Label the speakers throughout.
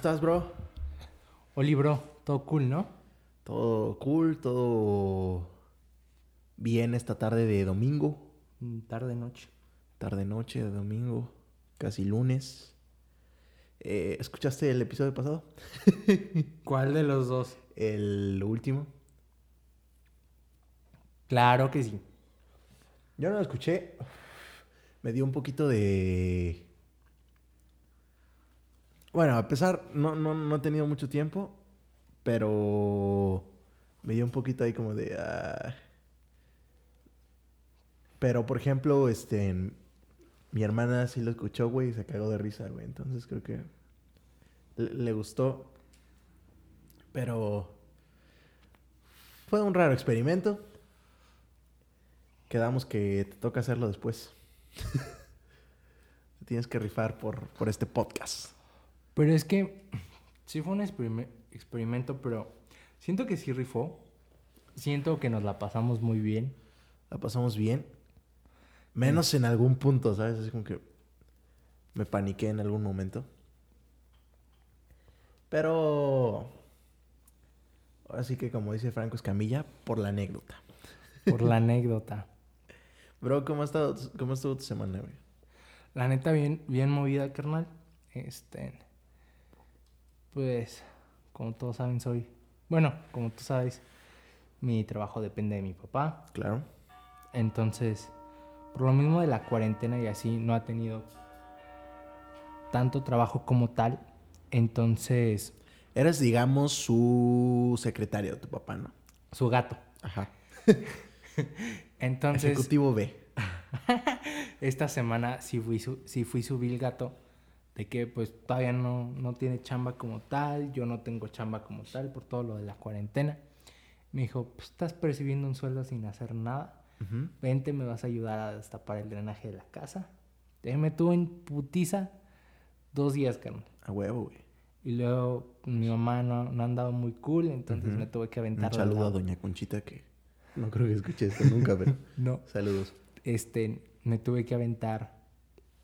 Speaker 1: estás, bro?
Speaker 2: Oli, bro, todo cool, ¿no?
Speaker 1: Todo cool, todo bien esta tarde de domingo,
Speaker 2: Mm, Tarde, noche.
Speaker 1: tarde noche de domingo, casi lunes. Eh, ¿Escuchaste el episodio pasado?
Speaker 2: ¿Cuál de los dos?
Speaker 1: El último.
Speaker 2: Claro que sí.
Speaker 1: Yo no lo escuché. Me dio un poquito de... Bueno, a pesar, no, no, no he tenido mucho tiempo, pero me dio un poquito ahí como de... ah. Pero, por ejemplo, este... Mi hermana sí lo escuchó, güey, y se cagó de risa, güey. Entonces creo que le, le gustó. Pero... Fue un raro experimento. Quedamos que te toca hacerlo después. Tienes que rifar por, por este podcast.
Speaker 2: Pero es que sí fue un experime- experimento, pero siento que sí rifó. Siento que nos la pasamos muy bien.
Speaker 1: La pasamos bien. Menos en algún punto, ¿sabes? Así como que me paniqué en algún momento. Pero... Ahora sí que como dice Franco Escamilla, por la anécdota.
Speaker 2: Por la anécdota.
Speaker 1: Bro, ¿cómo ha estado, cómo estuvo tu semana, güey?
Speaker 2: La neta, bien, bien movida, carnal. Este. Pues, como todos saben, soy. Bueno, como tú sabes, mi trabajo depende de mi papá.
Speaker 1: Claro.
Speaker 2: Entonces, por lo mismo de la cuarentena y así, no ha tenido tanto trabajo como tal. Entonces,
Speaker 1: Eres, digamos, su secretario, tu papá, ¿no?
Speaker 2: su gato.
Speaker 1: Ajá.
Speaker 2: Entonces,
Speaker 1: Ejecutivo B.
Speaker 2: esta semana sí fui su, sí fui su vil gato. De que pues todavía no, no tiene chamba como tal. Yo no tengo chamba como tal por todo lo de la cuarentena. Me dijo, pues estás percibiendo un sueldo sin hacer nada.
Speaker 1: Ujú.
Speaker 2: Vente, me vas a ayudar a destapar el drenaje de la casa. Entonces me tuvo en putiza dos días, carnal.
Speaker 1: A huevo, güey.
Speaker 2: Y luego mi mamá no, no ha andado muy cool, entonces
Speaker 1: Ujú.
Speaker 2: me tuve que
Speaker 1: Un
Speaker 2: aventar. la
Speaker 1: saludo a Doña Conchita que no creo que escuche esto nunca, pero
Speaker 2: No,
Speaker 1: saludos.
Speaker 2: este, me tuve que aventar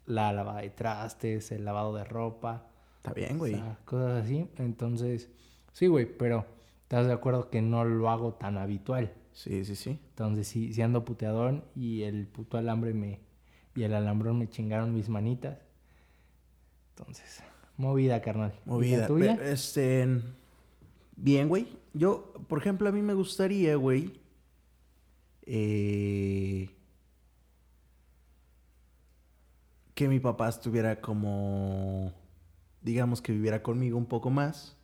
Speaker 2: la lavada de trastes, el lavado de ropa,
Speaker 1: Está bien,
Speaker 2: o
Speaker 1: güey.
Speaker 2: sea, cosas así. Entonces, sí, güey, pero estás de acuerdo que no lo hago tan habitual.
Speaker 1: Sí, sí, sí.
Speaker 2: Entonces, sí, sí ando puteadón y el puto alambre me y el alambrón me chingaron mis manitas. Entonces, movida, carnal. ¿Y la
Speaker 1: Movida.
Speaker 2: tuya?
Speaker 1: Este. Bien, güey. Yo, por ejemplo, a mí me gustaría, güey. eh, que mi papá estuviera como. Digamos que viviera conmigo un poco más.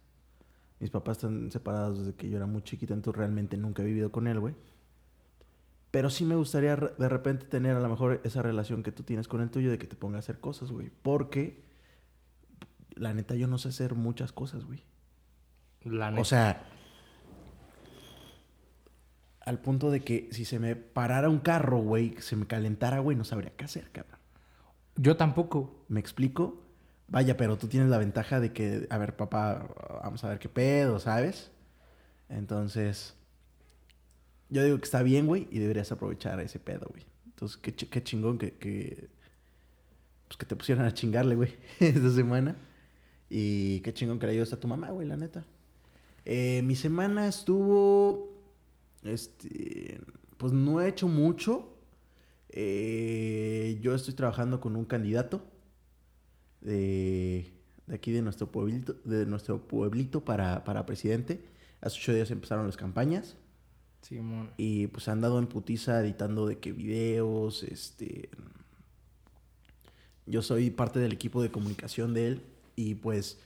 Speaker 1: Mis papás están separados desde que yo era muy chiquita, entonces realmente nunca he vivido con él, güey. Pero sí me gustaría de repente tener a lo mejor esa relación que tú tienes con el tuyo de que te ponga a hacer cosas, güey. Porque la neta yo no sé hacer muchas cosas, güey.
Speaker 2: La
Speaker 1: O
Speaker 2: neta.
Speaker 1: sea, al punto de que si se me parara un carro, güey, se me calentara, güey, no sabría qué hacer, cabrón.
Speaker 2: Yo tampoco.
Speaker 1: ¿Me explico? Vaya, pero tú tienes la ventaja de que, a ver, papá, vamos a ver qué pedo, ¿sabes? Entonces, yo digo que está bien, güey, y deberías aprovechar ese pedo, güey. Entonces, qué, qué chingón que, que, pues que te pusieran a chingarle, güey, esta semana. Y qué chingón que le ayudas a tu mamá, güey, la neta. Eh, mi semana estuvo, este, pues no he hecho mucho. Eh, yo estoy trabajando con un candidato de, de aquí de nuestro pueblito, de nuestro pueblito para, para presidente. Hace ocho días empezaron las campañas
Speaker 2: Simón.
Speaker 1: y pues han dado en putiza editando de que videos, este... Yo soy parte del equipo de comunicación de él y pues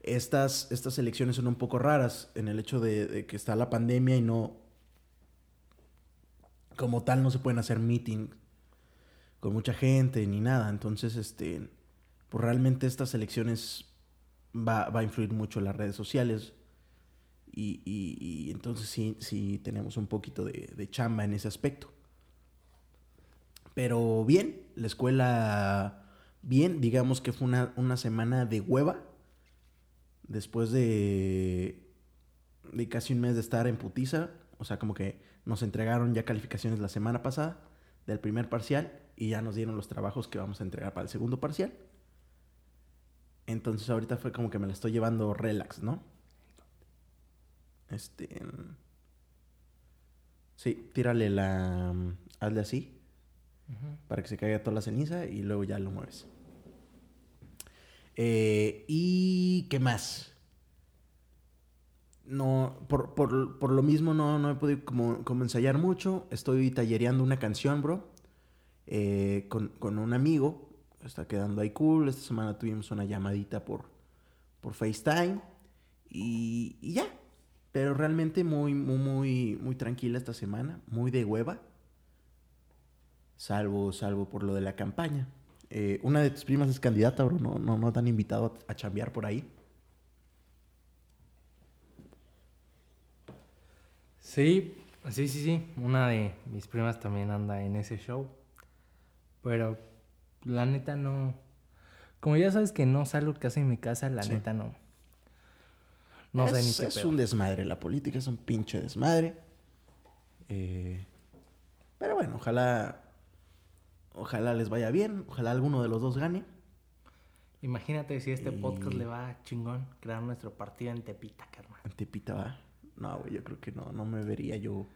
Speaker 1: estas, estas elecciones son un poco raras en el hecho de, de que está la pandemia y no... Como tal no se pueden hacer meeting mucha gente ni nada. Entonces, este, pues realmente estas elecciones va, va a influir mucho en las redes sociales. Y, y- y entonces sí, sí tenemos un poquito de, de chamba en ese aspecto. Pero bien, la escuela bien, digamos que fue una, una semana de hueva. Después de, de casi un mes de estar en putiza. O sea, como que nos entregaron ya calificaciones la semana pasada del primer parcial y ya nos dieron los trabajos que vamos a entregar para el segundo parcial. Entonces ahorita fue como que me la estoy llevando relax, ¿no? Este. Sí, tírale la. Hazle así. Para que se caiga toda la ceniza y luego ya lo mueves. Eh, ¿Y qué más? No, por, por, por, lo mismo no, no he podido como, como, ensayar mucho. Estoy tallereando una canción, bro. Eh, con, con, un amigo. Está quedando ahí cool. Esta semana tuvimos una llamadita por, por FaceTime. Y, ya. Pero realmente muy, muy, muy, muy tranquila esta semana. Muy de hueva. Salvo, salvo por lo de la campaña. Eh, una de tus primas es candidata, bro. No, no, no te han invitado a, a chambear por ahí.
Speaker 2: Sí, sí, sí, sí. Una de mis primas también anda en ese show. Pero la neta no. Como ya sabes que no salgo casi en mi casa, la
Speaker 1: Sí.
Speaker 2: neta no. No
Speaker 1: es,
Speaker 2: sé ni qué
Speaker 1: Es un desmadre. La política es un pinche desmadre. Eh, pero bueno, ojalá. Ojalá les vaya bien. Ojalá alguno de los dos gane.
Speaker 2: Imagínate si este podcast le va chingón crear nuestro partido en Tepita, carnal.
Speaker 1: En Tepita va. No, güey, yo creo que no, no me vería yo.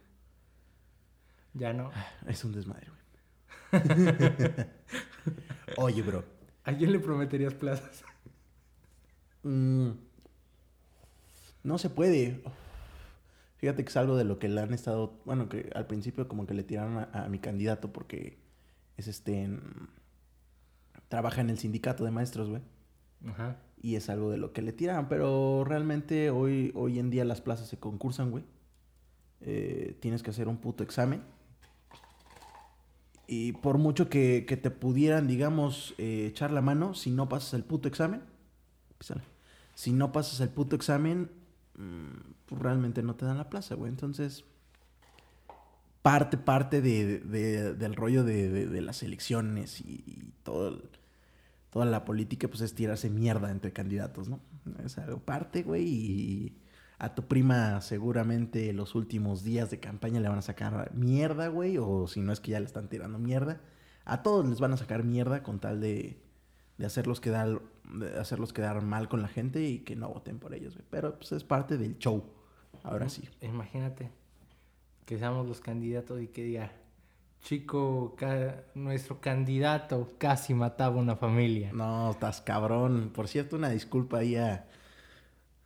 Speaker 2: Ya no.
Speaker 1: Es un desmadre, güey. Oye, bro.
Speaker 2: ¿A quién le prometerías plazas?
Speaker 1: Mm, no se puede. Fíjate que es algo de lo que le han estado. Bueno, que al principio como que le tiraron a, a mi candidato porque es este. en- trabaja en el sindicato de maestros, güey.
Speaker 2: Ajá.
Speaker 1: Y es algo de lo que le tiraban. Pero realmente hoy, hoy en día las plazas se concursan, güey. Eh, tienes que hacer un puto examen. Y por mucho que, que te pudieran, digamos, eh, echar la mano, si no pasas el puto examen, písale. si no pasas el puto examen, mm, pues realmente no te dan la plaza, güey. Entonces, parte, parte de, de- del rollo de, de- las elecciones y, todo toda la política, pues es tirarse mierda entre candidatos, ¿no? Es algo parte, güey, y a tu prima seguramente los últimos días de campaña le van a sacar mierda, güey, o si no es que ya le están tirando mierda. A todos les van a sacar mierda con tal de, de hacerlos quedar de hacerlos quedar mal con la gente y que no voten por ellos, güey. Pero pues es parte del show. Ahora sí.
Speaker 2: Imagínate que seamos los candidatos y que diga, chico, ca- nuestro candidato casi mataba una familia.
Speaker 1: No, estás cabrón. Por cierto, una disculpa ahí a,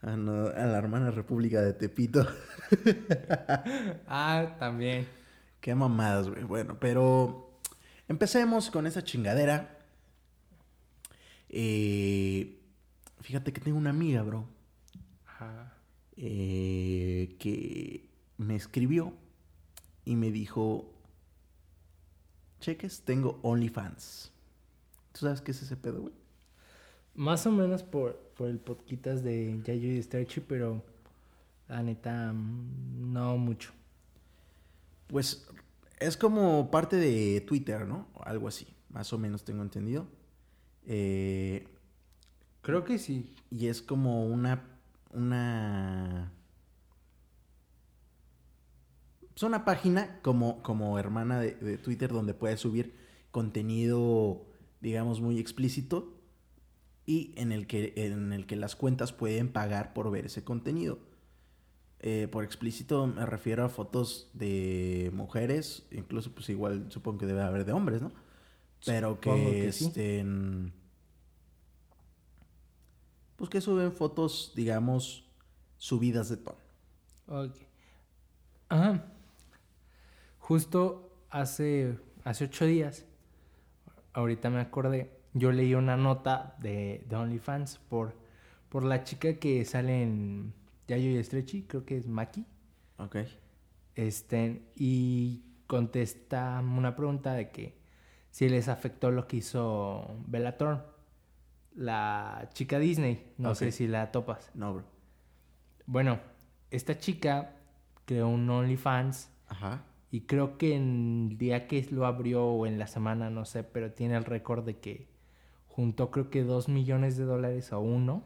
Speaker 1: a, no- a la hermana República de Tepito.
Speaker 2: Ah, también.
Speaker 1: Qué mamadas, güey. Bueno, pero empecemos con esa chingadera. Eh, fíjate que tengo una amiga, bro,
Speaker 2: Ajá.
Speaker 1: eh, que me escribió y me dijo, cheques, tengo OnlyFans. ¿Tú sabes qué es ese pedo, güey?
Speaker 2: Más o menos por, por el podcast de Yayo y Sterchi, pero la neta, mm, no mucho.
Speaker 1: Pues es como parte de Twitter, ¿no? Algo así, más o menos tengo entendido. Eh,
Speaker 2: Creo que sí.
Speaker 1: y es como una una es una página como como hermana de, de Twitter donde puedes subir contenido digamos muy explícito y en el que en el que las cuentas pueden pagar por ver ese contenido Eh, por explícito me refiero a fotos de mujeres incluso pues igual supongo que debe haber de hombres no pero que,
Speaker 2: sí.
Speaker 1: estén pues que suben fotos digamos subidas de tono
Speaker 2: Ok. Ajá. Justo hace, hace ocho días, ahorita me acordé, yo leí una nota de, de OnlyFans por, por la chica que sale en Yayo y Stretchy, creo que es Maki.
Speaker 1: ok.
Speaker 2: Este, y contesta una pregunta de que si les afectó lo que hizo Bellator, la chica Disney, no sé si la topas.
Speaker 1: no bro.
Speaker 2: Bueno, esta chica creó un OnlyFans
Speaker 1: ajá.
Speaker 2: y creo que en el día que lo abrió o en la semana, no sé, pero tiene el récord de que juntó creo que dos millones de dólares o uno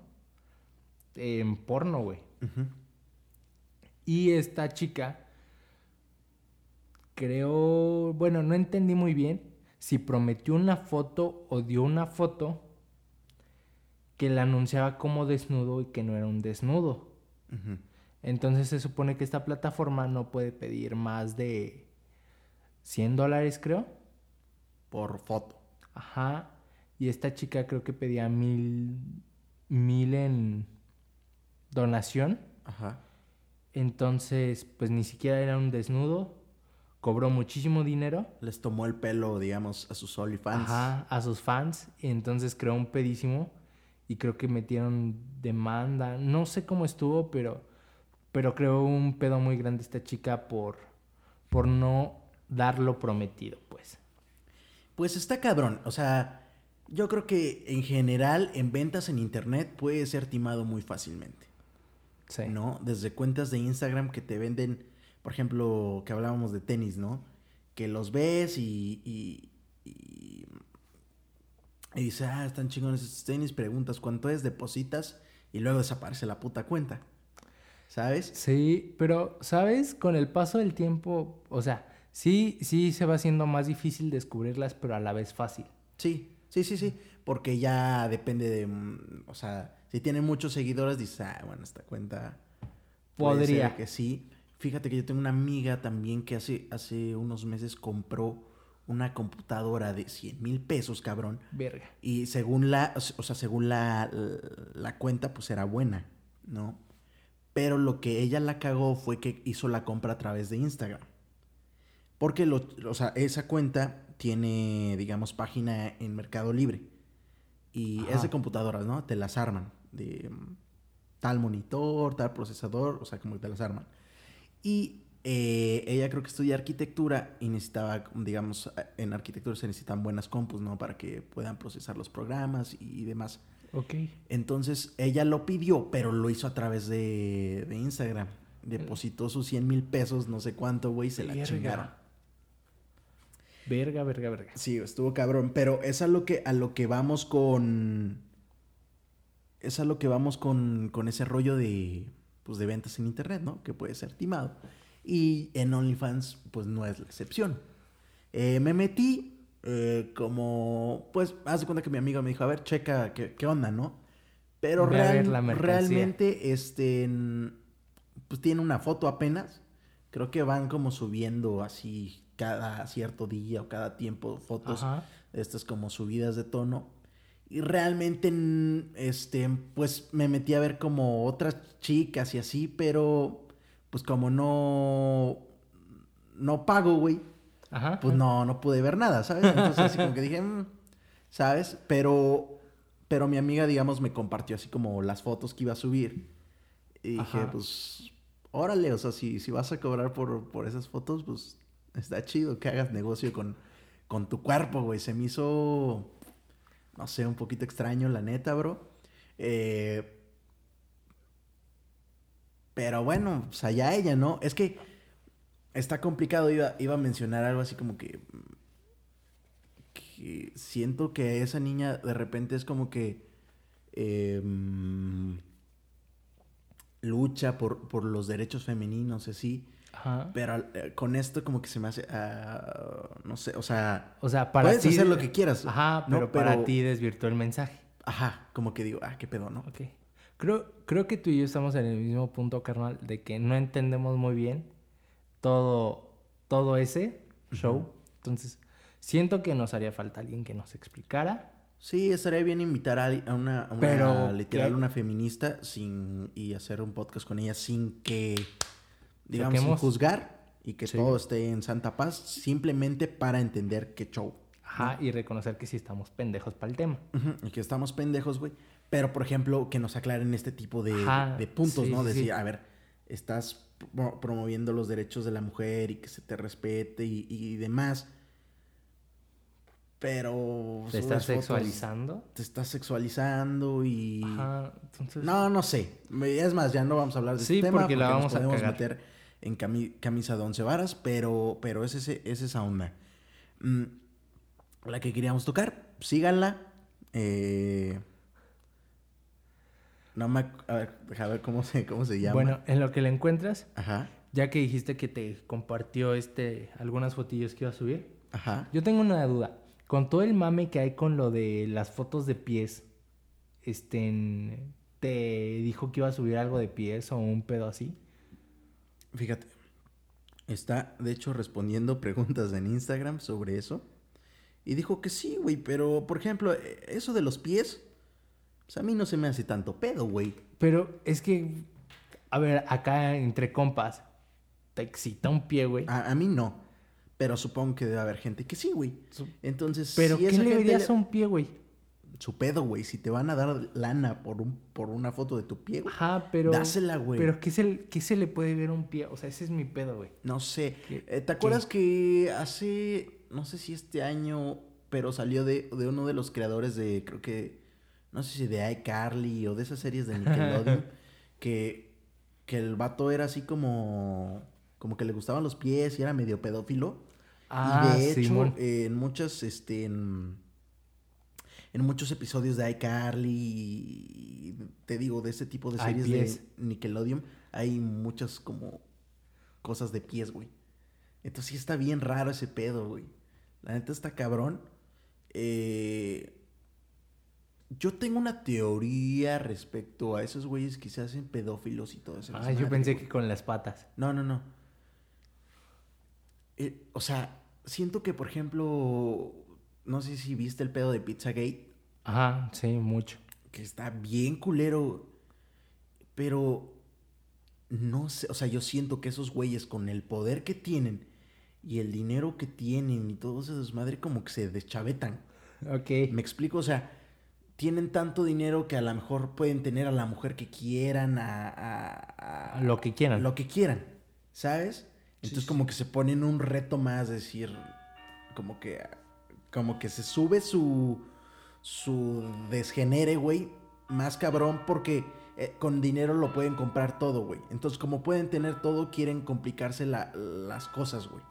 Speaker 2: en porno, güey. Y esta chica creo, bueno, no entendí muy bien si prometió una foto o dio una foto que la anunciaba como desnudo y que no era un desnudo. Entonces se supone que esta plataforma no puede pedir más de 100 dólares, creo.
Speaker 1: Por foto.
Speaker 2: Ajá. Y esta chica creo que pedía mil, mil en donación.
Speaker 1: Ajá.
Speaker 2: Entonces, pues ni siquiera era un desnudo. Cobró muchísimo dinero.
Speaker 1: Les tomó el pelo, digamos, a sus OnlyFans.
Speaker 2: Ajá, a sus fans. Y entonces creó un pedísimo. Y creo que metieron demanda. No sé cómo estuvo, pero, pero creó un pedo muy grande esta chica por, por no dar lo prometido, pues.
Speaker 1: Pues está cabrón. O sea, yo creo que en general en ventas en internet puede ser timado muy fácilmente.
Speaker 2: Sí.
Speaker 1: ¿No? Desde cuentas de Instagram que te venden, por ejemplo, que hablábamos de tenis, ¿no? Que los ves y. y, y, y dices, ah, están chingones estos tenis, preguntas cuánto es, depositas y luego desaparece la puta cuenta. ¿Sabes?
Speaker 2: Sí, pero, ¿sabes? Con el paso del tiempo, o sea, sí, sí se va haciendo más difícil descubrirlas, pero a la vez fácil.
Speaker 1: Sí, sí, sí, sí. Porque ya depende de. mm, O sea, si tiene muchos seguidores, dices, ah, bueno, esta cuenta. puede
Speaker 2: Podría.
Speaker 1: ser que sí. Fíjate que yo tengo una amiga también que hace, hace unos meses compró una computadora de 100 mil pesos, cabrón.
Speaker 2: Verga.
Speaker 1: Y según la, o sea, según la, la cuenta, pues era buena, ¿no? Pero lo que ella la cagó fue que hizo la compra a través de Instagram. Porque, lo, o sea, esa cuenta tiene, digamos, página en Mercado Libre. Y es
Speaker 2: Ajá.
Speaker 1: de computadoras, ¿no? Te las arman. De mm, tal monitor, tal procesador, o sea, como que te las arman. Y eh, ella creo que estudia arquitectura y necesitaba, digamos, en arquitectura se necesitan buenas compus, ¿no? Para que puedan procesar los programas y demás.
Speaker 2: Ok.
Speaker 1: Entonces ella lo pidió, pero lo hizo a través de, de Instagram. Depositó sus 100 mil pesos, no sé cuánto, güey, se la chingaron.
Speaker 2: Verga, verga, verga.
Speaker 1: Sí, estuvo cabrón. Pero es a lo que, a lo que vamos con. Es a lo que vamos con, con ese rollo de. Pues de ventas en internet, ¿no? Que puede ser timado. Y en OnlyFans, pues no es la excepción. Eh, me metí eh, como. Pues, haz de cuenta que mi amigo me dijo, a ver, checa qué, qué onda, ¿no? Pero real- realmente, este. Pues tiene una foto apenas. Creo que van como subiendo así cada cierto día o cada tiempo fotos
Speaker 2: Ajá.
Speaker 1: estas como subidas de tono. Y realmente, este, pues me metí a ver como otras chicas y así, pero pues como no, no pago, güey,
Speaker 2: Ajá.
Speaker 1: pues no, no pude ver nada, ¿sabes? Entonces así como que dije, "Mm", ¿sabes? Pero, pero mi amiga, digamos, me compartió así como las fotos que iba a subir. Y dije,
Speaker 2: Ajá.
Speaker 1: pues, órale, o sea, si, si vas a cobrar por, por esas fotos, pues está chido que hagas negocio con, con tu cuerpo, güey. Se me hizo, no sé, un poquito extraño, la neta, bro. Eh, pero bueno, pues allá ella, ¿no? Es que está complicado. Iba, iba a mencionar algo así como que, siento que esa niña de repente es como que mm, lucha por, por los derechos femeninos, así.
Speaker 2: Ajá.
Speaker 1: Pero eh, con esto como que se me hace, ah, no sé, o sea,
Speaker 2: O sea, para
Speaker 1: puedes
Speaker 2: ti.
Speaker 1: hacer lo que quieras.
Speaker 2: Ajá,
Speaker 1: ¿no?
Speaker 2: pero, para ti desvirtuó el mensaje.
Speaker 1: Ajá, como que digo, ah, qué pedo, ¿no?
Speaker 2: Ok. Creo, creo que tú y yo estamos en el mismo punto, carnal, de que no entendemos muy bien todo, todo ese show. Entonces, siento que nos haría falta alguien que nos explicara.
Speaker 1: Sí, estaría bien invitar a, a una, a una
Speaker 2: Pero,
Speaker 1: literal,
Speaker 2: ¿qué?
Speaker 1: una feminista sin, y hacer un podcast con ella sin que, digamos, sin juzgar y que
Speaker 2: Sí.
Speaker 1: todo esté en santa paz, simplemente para entender qué show.
Speaker 2: Ajá, y reconocer que sí estamos pendejos para el tema.
Speaker 1: Ujú, Y que estamos pendejos, güey. Pero, por ejemplo, que nos aclaren este tipo de,
Speaker 2: Ajá,
Speaker 1: de puntos,
Speaker 2: sí,
Speaker 1: ¿no? Decir,
Speaker 2: sí.
Speaker 1: a ver, estás pro- promoviendo los derechos de la mujer y que se te respete y, y demás. Pero...
Speaker 2: ¿Te estás
Speaker 1: fotos,
Speaker 2: sexualizando?
Speaker 1: Te estás sexualizando y...
Speaker 2: Ajá, entonces...
Speaker 1: No, no sé. Es más, ya no vamos a hablar de
Speaker 2: Sí,
Speaker 1: este tema
Speaker 2: porque la
Speaker 1: nos
Speaker 2: vamos a
Speaker 1: podemos
Speaker 2: cagar.
Speaker 1: meter en cami- camisa de once varas, pero, pero es, ese, es esa onda. Mm, la que queríamos tocar, síganla. Eh, no me... A ver, deja ver cómo se, cómo se llama.
Speaker 2: Bueno, en lo que le encuentras,
Speaker 1: Ajá,
Speaker 2: ya que dijiste que te compartió este algunas fotillos que iba a subir,
Speaker 1: ajá.
Speaker 2: yo tengo una duda. Con todo el mame que hay con lo de las fotos de pies, este, te dijo que iba a subir algo de pies o un pedo así.
Speaker 1: Fíjate. Está, de hecho, respondiendo preguntas en Instagram sobre eso. Y dijo que sí, güey. Pero, por ejemplo, eh, eso de los pies. Pues a mí no se me hace tanto pedo, güey.
Speaker 2: Pero es que, a ver, acá entre compas, te excita un pie, güey.
Speaker 1: A, a mí no. Pero supongo que debe haber gente que sí, güey. Entonces,
Speaker 2: Pero
Speaker 1: si
Speaker 2: ¿qué le verías
Speaker 1: le-
Speaker 2: a un pie, güey?
Speaker 1: Su pedo, güey. Si te van a dar lana por, un, por una foto de tu pie, güey.
Speaker 2: Ajá, pero...
Speaker 1: Dásela, güey.
Speaker 2: Pero ¿qué se, ¿qué se le puede ver a un pie? O sea, ese es mi pedo, güey.
Speaker 1: No sé.
Speaker 2: ¿Qué-
Speaker 1: Eh, ¿Te acuerdas que hace, no sé si este año, pero salió de, de uno de los creadores de, creo que, no sé si de iCarly o de esas series de Nickelodeon, que, que el vato era así como, como que le gustaban los pies y era medio pedófilo.
Speaker 2: Ah,
Speaker 1: y de hecho,
Speaker 2: Simón.
Speaker 1: eh, en muchas, este, en, en muchos episodios de iCarly, y te digo, de ese tipo de series de Nickelodeon, hay muchas como cosas de pies, güey. Entonces sí está bien raro ese pedo, güey. La neta está cabrón. Eh, yo tengo una teoría respecto a esos güeyes que se hacen pedófilos y todo eso.
Speaker 2: Ah, yo pensé que con las patas.
Speaker 1: No, no, no. Eh, o sea, siento que, por ejemplo, no sé si viste el pedo de Pizzagate,
Speaker 2: Ajá, sí, mucho.
Speaker 1: que está bien culero, pero no sé, o sea, yo siento que esos güeyes con el poder que tienen y el dinero que tienen y todo ese desmadre como que se deschavetan.
Speaker 2: Ok.
Speaker 1: Me explico, o sea, tienen tanto dinero que a lo mejor pueden tener a la mujer que quieran, a, a- a-
Speaker 2: Lo que quieran.
Speaker 1: Lo que quieran, ¿sabes? Entonces
Speaker 2: sí.
Speaker 1: como que se ponen un reto más, decir, como que, como que se sube su, su desgenere, güey, más cabrón porque eh, con dinero lo pueden comprar todo, güey. Entonces como pueden tener todo, quieren complicarse la- las cosas, güey.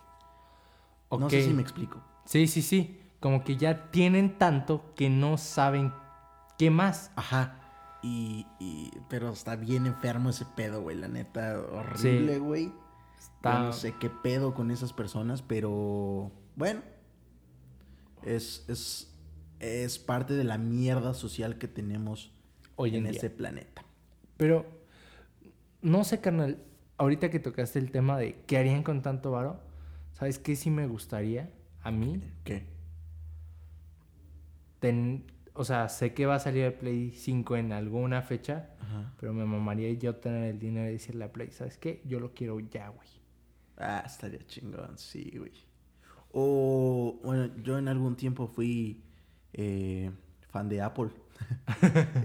Speaker 1: No sé si me explico.
Speaker 2: Sí, sí, sí. Como que ya tienen tanto que no saben qué más.
Speaker 1: Ajá. Y, y- pero está bien enfermo ese pedo, güey. La neta, horrible, güey.
Speaker 2: Está...
Speaker 1: no sé qué pedo con esas personas, pero bueno. Es, es, es parte de la mierda social que tenemos
Speaker 2: Hoy en
Speaker 1: en este planeta.
Speaker 2: Pero, no sé, carnal. Ahorita que tocaste el tema de qué harían con tanto varo, ¿sabes qué sí me gustaría a mí?
Speaker 1: ¿Qué?
Speaker 2: Ten- o sea, sé que va a salir el Play 5 en alguna fecha,
Speaker 1: Ajá.
Speaker 2: pero me mamaría yo tener el dinero y decirle a Play, ¿sabes qué? Yo lo quiero ya, güey.
Speaker 1: Ah, estaría chingón, sí, güey. O, bueno, yo en algún tiempo fui eh, fan de Apple.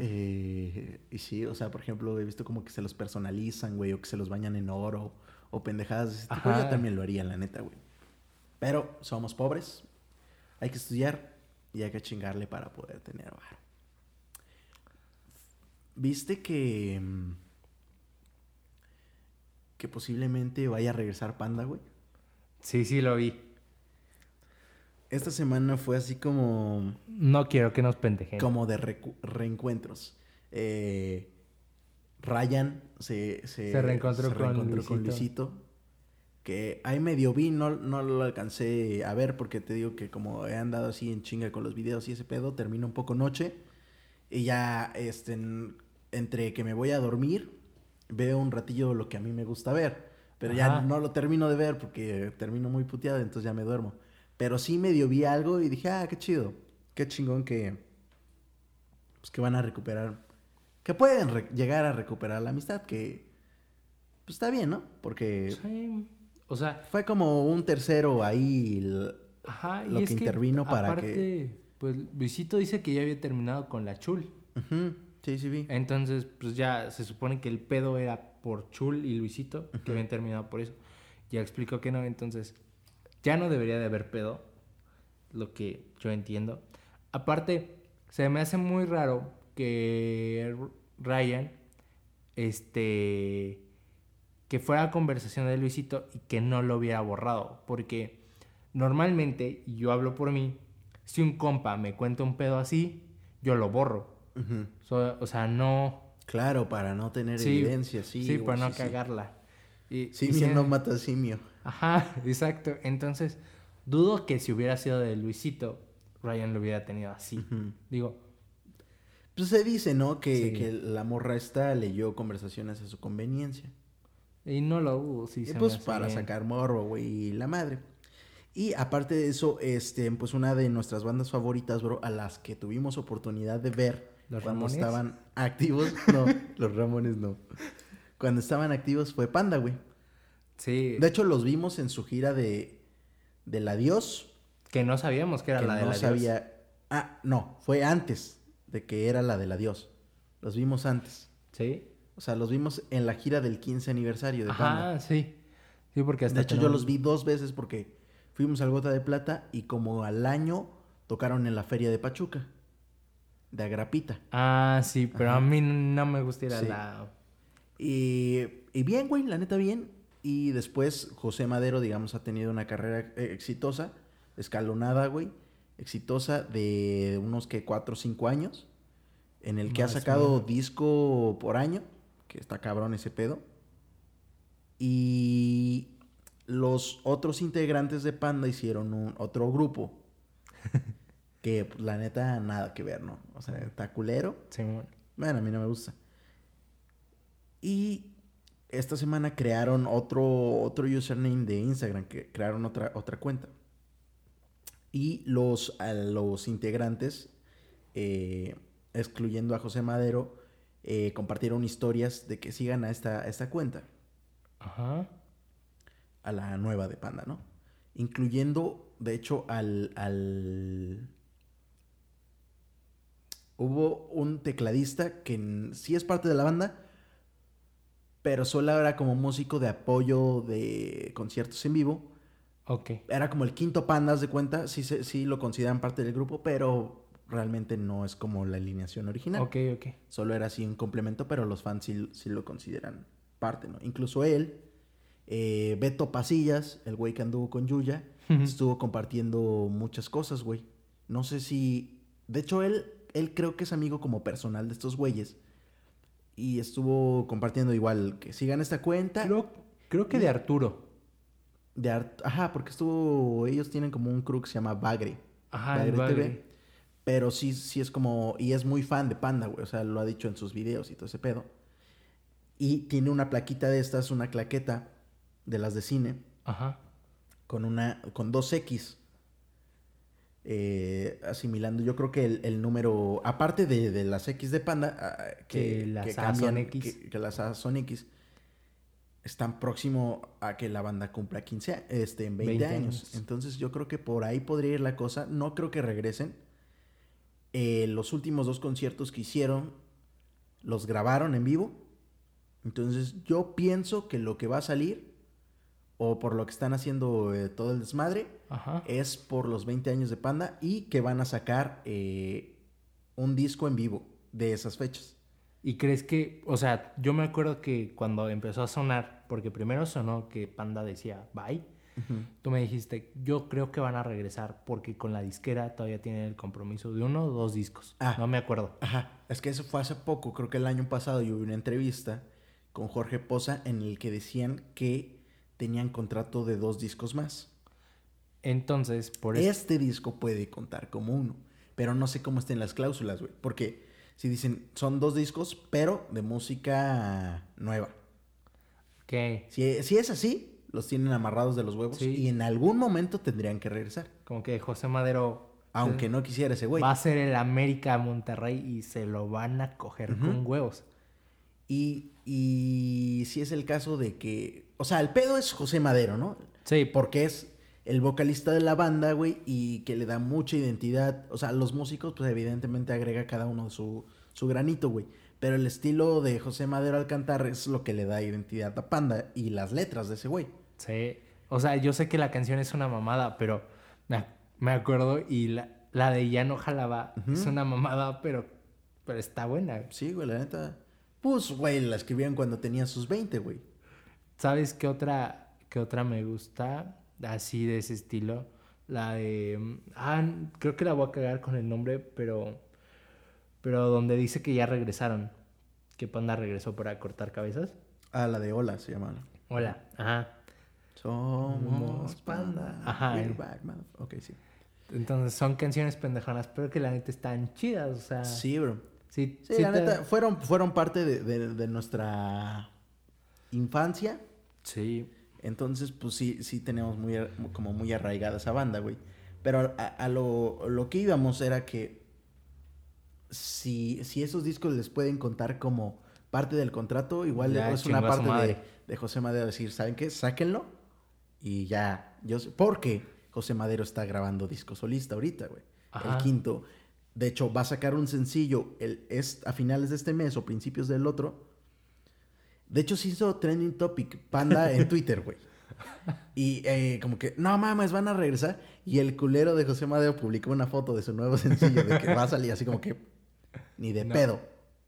Speaker 1: Eh, y sí, o sea, por ejemplo, he visto como que se los personalizan, güey, o que se los bañan en oro, o pendejadas de ese tipo. Yo también lo haría, la neta, güey. Pero somos pobres, hay que estudiar y hay que chingarle para poder tener varo. ¿Viste que... mm, que posiblemente vaya a regresar Panda, güey?
Speaker 2: Sí, sí, lo vi.
Speaker 1: Esta semana fue así como,
Speaker 2: No quiero que nos pendejen.
Speaker 1: como de recu- reencuentros. Eh, Ryan se, se,
Speaker 2: Se reencontró con Luisito.
Speaker 1: Luisito. Que ahí medio vi, no, no lo alcancé a ver porque te digo que como he andado así en chinga con los videos y ese pedo, termina un poco noche. Y ya este, en- entre que me voy a dormir, veo un ratillo lo que a mí me gusta ver. Pero ya no lo termino de ver porque termino muy puteado, entonces ya me duermo. Pero sí medio vi algo y dije, ah, qué chido. Qué chingón que. Pues que van a recuperar. Que pueden llegar a recuperar la amistad, que. Pues está bien, ¿no? Porque
Speaker 2: Sí. O sea,
Speaker 1: fue como un tercero ahí.
Speaker 2: ajá.
Speaker 1: Lo
Speaker 2: y
Speaker 1: que intervino para
Speaker 2: aparte,
Speaker 1: que-
Speaker 2: Pues Luisito dice que ya había terminado con la Chul.
Speaker 1: Ujú, Sí, sí, vi.
Speaker 2: Entonces, pues ya se supone que el pedo era por Chul y Luisito, que habían terminado por eso. Ya explicó que no, entonces ya no debería de haber pedo, lo que yo entiendo. Aparte, se me hace muy raro que Ryan, este, que fuera conversación de Luisito y que no lo hubiera borrado, porque normalmente, y yo hablo por mí, si un compa me cuenta un pedo así, yo lo borro. So- o sea, no.
Speaker 1: Claro, para no tener
Speaker 2: Sí,
Speaker 1: evidencia, sí.
Speaker 2: Sí, para no
Speaker 1: sí, sí.
Speaker 2: cagarla. Y, y
Speaker 1: Simio
Speaker 2: si-
Speaker 1: no mata simio.
Speaker 2: Ajá, exacto. Entonces, dudo que si hubiera sido de Luisito, Ryan lo hubiera tenido así. Digo,
Speaker 1: Pues se dice, ¿no? Que,
Speaker 2: Sí.
Speaker 1: que la morra esta leyó conversaciones a su conveniencia.
Speaker 2: Y no lo hubo, sí.
Speaker 1: Y
Speaker 2: se
Speaker 1: pues para
Speaker 2: bien.
Speaker 1: sacar morro, güey, y la madre. Y aparte de eso, este, pues una de nuestras bandas favoritas, bro, a las que tuvimos oportunidad de ver
Speaker 2: ¿Los
Speaker 1: cuando
Speaker 2: Ramones?
Speaker 1: estaban activos. No, los Ramones no. Cuando estaban activos fue Panda, güey.
Speaker 2: Sí,
Speaker 1: De hecho, los vimos en su gira de del adiós.
Speaker 2: que no sabíamos que era
Speaker 1: que
Speaker 2: la de
Speaker 1: no
Speaker 2: la
Speaker 1: sabía. Ah, no, fue antes de que era la del adiós. Los vimos antes.
Speaker 2: Sí.
Speaker 1: O sea, los vimos en la gira del 15 aniversario de Panda.
Speaker 2: Ajá, sí. Sí, porque hasta
Speaker 1: De hecho, yo los vi dos veces porque fuimos al Gota de Plata y como al año tocaron en la Feria de Pachuca, de Agrapita.
Speaker 2: Ah, sí, pero
Speaker 1: Ajá.
Speaker 2: a mí no me gusta ir a
Speaker 1: Sí.
Speaker 2: la...
Speaker 1: Y, y bien, güey, la neta bien. Y después José Madero, digamos, ha tenido una carrera eh, exitosa, escalonada, güey, exitosa de unos que cuatro o cinco años, en el que ha sacado disco por año, que está cabrón ese pedo. Y los otros integrantes de Panda hicieron un otro grupo. que pues, la neta nada que ver, ¿no? O sea, está culero.
Speaker 2: Simón.
Speaker 1: Bueno, a mí no me gusta. Y esta semana crearon otro, otro username de Instagram, que crearon otra, otra cuenta. Y los, a los integrantes, eh, excluyendo a José Madero, eh, compartieron historias de que sigan a esta, a esta cuenta,
Speaker 2: Ajá.
Speaker 1: a la nueva de Panda, ¿no? Incluyendo, de hecho, al, al... Hubo un tecladista que sí es parte de la banda, pero solo era como músico de apoyo de conciertos en vivo.
Speaker 2: Ok.
Speaker 1: Era como el quinto Pandas de cuenta, sí, sí lo consideran parte del grupo, pero realmente no es como la alineación original.
Speaker 2: Ok, ok.
Speaker 1: Solo era así un complemento, pero los fans sí, sí lo consideran parte, ¿no? Incluso él, eh, Beto Pasillas, el güey que anduvo con Yuya, estuvo compartiendo muchas cosas, güey. No sé si... De hecho, él, él creo que es amigo como personal de estos güeyes. Y estuvo compartiendo igual que sigan esta cuenta.
Speaker 2: Creo, creo que de Arturo.
Speaker 1: De art... Ajá, porque estuvo... Ellos tienen como un crew que se llama Bagre.
Speaker 2: Ajá, el
Speaker 1: Bagre TV.
Speaker 2: Bagre.
Speaker 1: Pero sí, sí es como... Y es muy fan de Panda, güey. O sea, lo ha dicho en sus videos y todo ese pedo. Y tiene una plaquita de estas, una claqueta de las de cine,
Speaker 2: Ajá.
Speaker 1: con una... con dos X. eh, asimilando, yo creo que el, el número, aparte de, de las X de Panda, ah, que,
Speaker 2: Que las
Speaker 1: que
Speaker 2: A son
Speaker 1: cambian,
Speaker 2: X.
Speaker 1: Que, que las A son X, están próximo a que la banda cumpla 15, a- este, en 20,
Speaker 2: 20
Speaker 1: años.
Speaker 2: años.
Speaker 1: Entonces yo creo que por ahí podría ir la cosa. No creo que regresen. Eh, los últimos dos conciertos que hicieron los grabaron en vivo. Entonces yo pienso que lo que va a salir, o por lo que están haciendo eh, todo el desmadre,
Speaker 2: Ajá.
Speaker 1: es por los 20 años de Panda y que van a sacar eh, un disco en vivo de esas fechas.
Speaker 2: ¿Y crees que, o sea, yo me acuerdo que cuando empezó a sonar, porque primero sonó que Panda decía bye, tú me dijiste, yo creo que van a regresar porque con la disquera todavía tienen el compromiso de uno o dos discos.
Speaker 1: Ah.
Speaker 2: No me acuerdo.
Speaker 1: Ajá, es que eso fue hace poco, creo que el año pasado yo vi una entrevista con Jorge Poza en el que decían que tenían contrato de dos discos más.
Speaker 2: Entonces, por eso...
Speaker 1: Este disco puede contar como uno, pero no sé cómo estén las cláusulas, güey, porque si dicen son dos discos, pero de música nueva.
Speaker 2: Que
Speaker 1: Si, si es así, los tienen amarrados de los huevos
Speaker 2: Sí.
Speaker 1: y en algún momento tendrían que regresar.
Speaker 2: como que José Madero
Speaker 1: Aunque
Speaker 2: se-
Speaker 1: no quisiera ese güey.
Speaker 2: va a ser el América Monterrey y se lo van a coger con huevos.
Speaker 1: Y, y si es el caso de que. O sea, el pedo es José Madero, ¿no?
Speaker 2: Sí,
Speaker 1: Porque es el vocalista de la banda, güey, y que le da mucha identidad. O sea, los músicos, pues evidentemente agrega cada uno su, su granito, güey. Pero el estilo de José Madero al cantar es lo que le da identidad a Panda y las letras de ese güey.
Speaker 2: Sí, o sea, yo sé que la canción es una mamada, pero me, ac- me acuerdo y la, la de Ya no jalaba es una mamada, pero, pero está buena.
Speaker 1: Sí, güey, la neta. Pues, güey, la escribían cuando tenía sus 20, güey.
Speaker 2: ¿Sabes qué otra, qué otra me gusta? Así de ese estilo. La de... mm, Ah, creo que la voy a cagar con el nombre, pero... Pero donde dice que ya regresaron. Que Panda regresó para cortar cabezas.
Speaker 1: Ah, la de Hola se llama.
Speaker 2: Hola. Ajá.
Speaker 1: Somos Panda.
Speaker 2: Ajá,
Speaker 1: We're back, mother- Ok, sí.
Speaker 2: Entonces son canciones pendejonas, pero que la neta están chidas. O sea...
Speaker 1: Sí, bro.
Speaker 2: Sí,
Speaker 1: Sí,
Speaker 2: sí
Speaker 1: la
Speaker 2: te-
Speaker 1: neta, fueron, fueron parte de, de- de nuestra infancia.
Speaker 2: Sí.
Speaker 1: Entonces, pues sí, sí tenemos muy, como muy arraigada esa banda, güey. Pero a, a lo, lo que íbamos era que si, si esos discos les pueden contar como parte del contrato, igual
Speaker 2: Ya
Speaker 1: es una parte de, de José Madero decir, ¿saben qué? Sáquenlo y ya. Yo sé- porque José Madero está grabando disco solista ahorita, güey.
Speaker 2: Ajá.
Speaker 1: El quinto. De hecho, va a sacar un sencillo el, es a finales de este mes o principios del otro. De hecho, se hizo trending topic Panda en Twitter, güey. Y eh, como que, no mames, van a regresar. Y el culero de José Madero publicó una foto de su nuevo sencillo de que va a salir así como que, ni de
Speaker 2: No.
Speaker 1: pedo.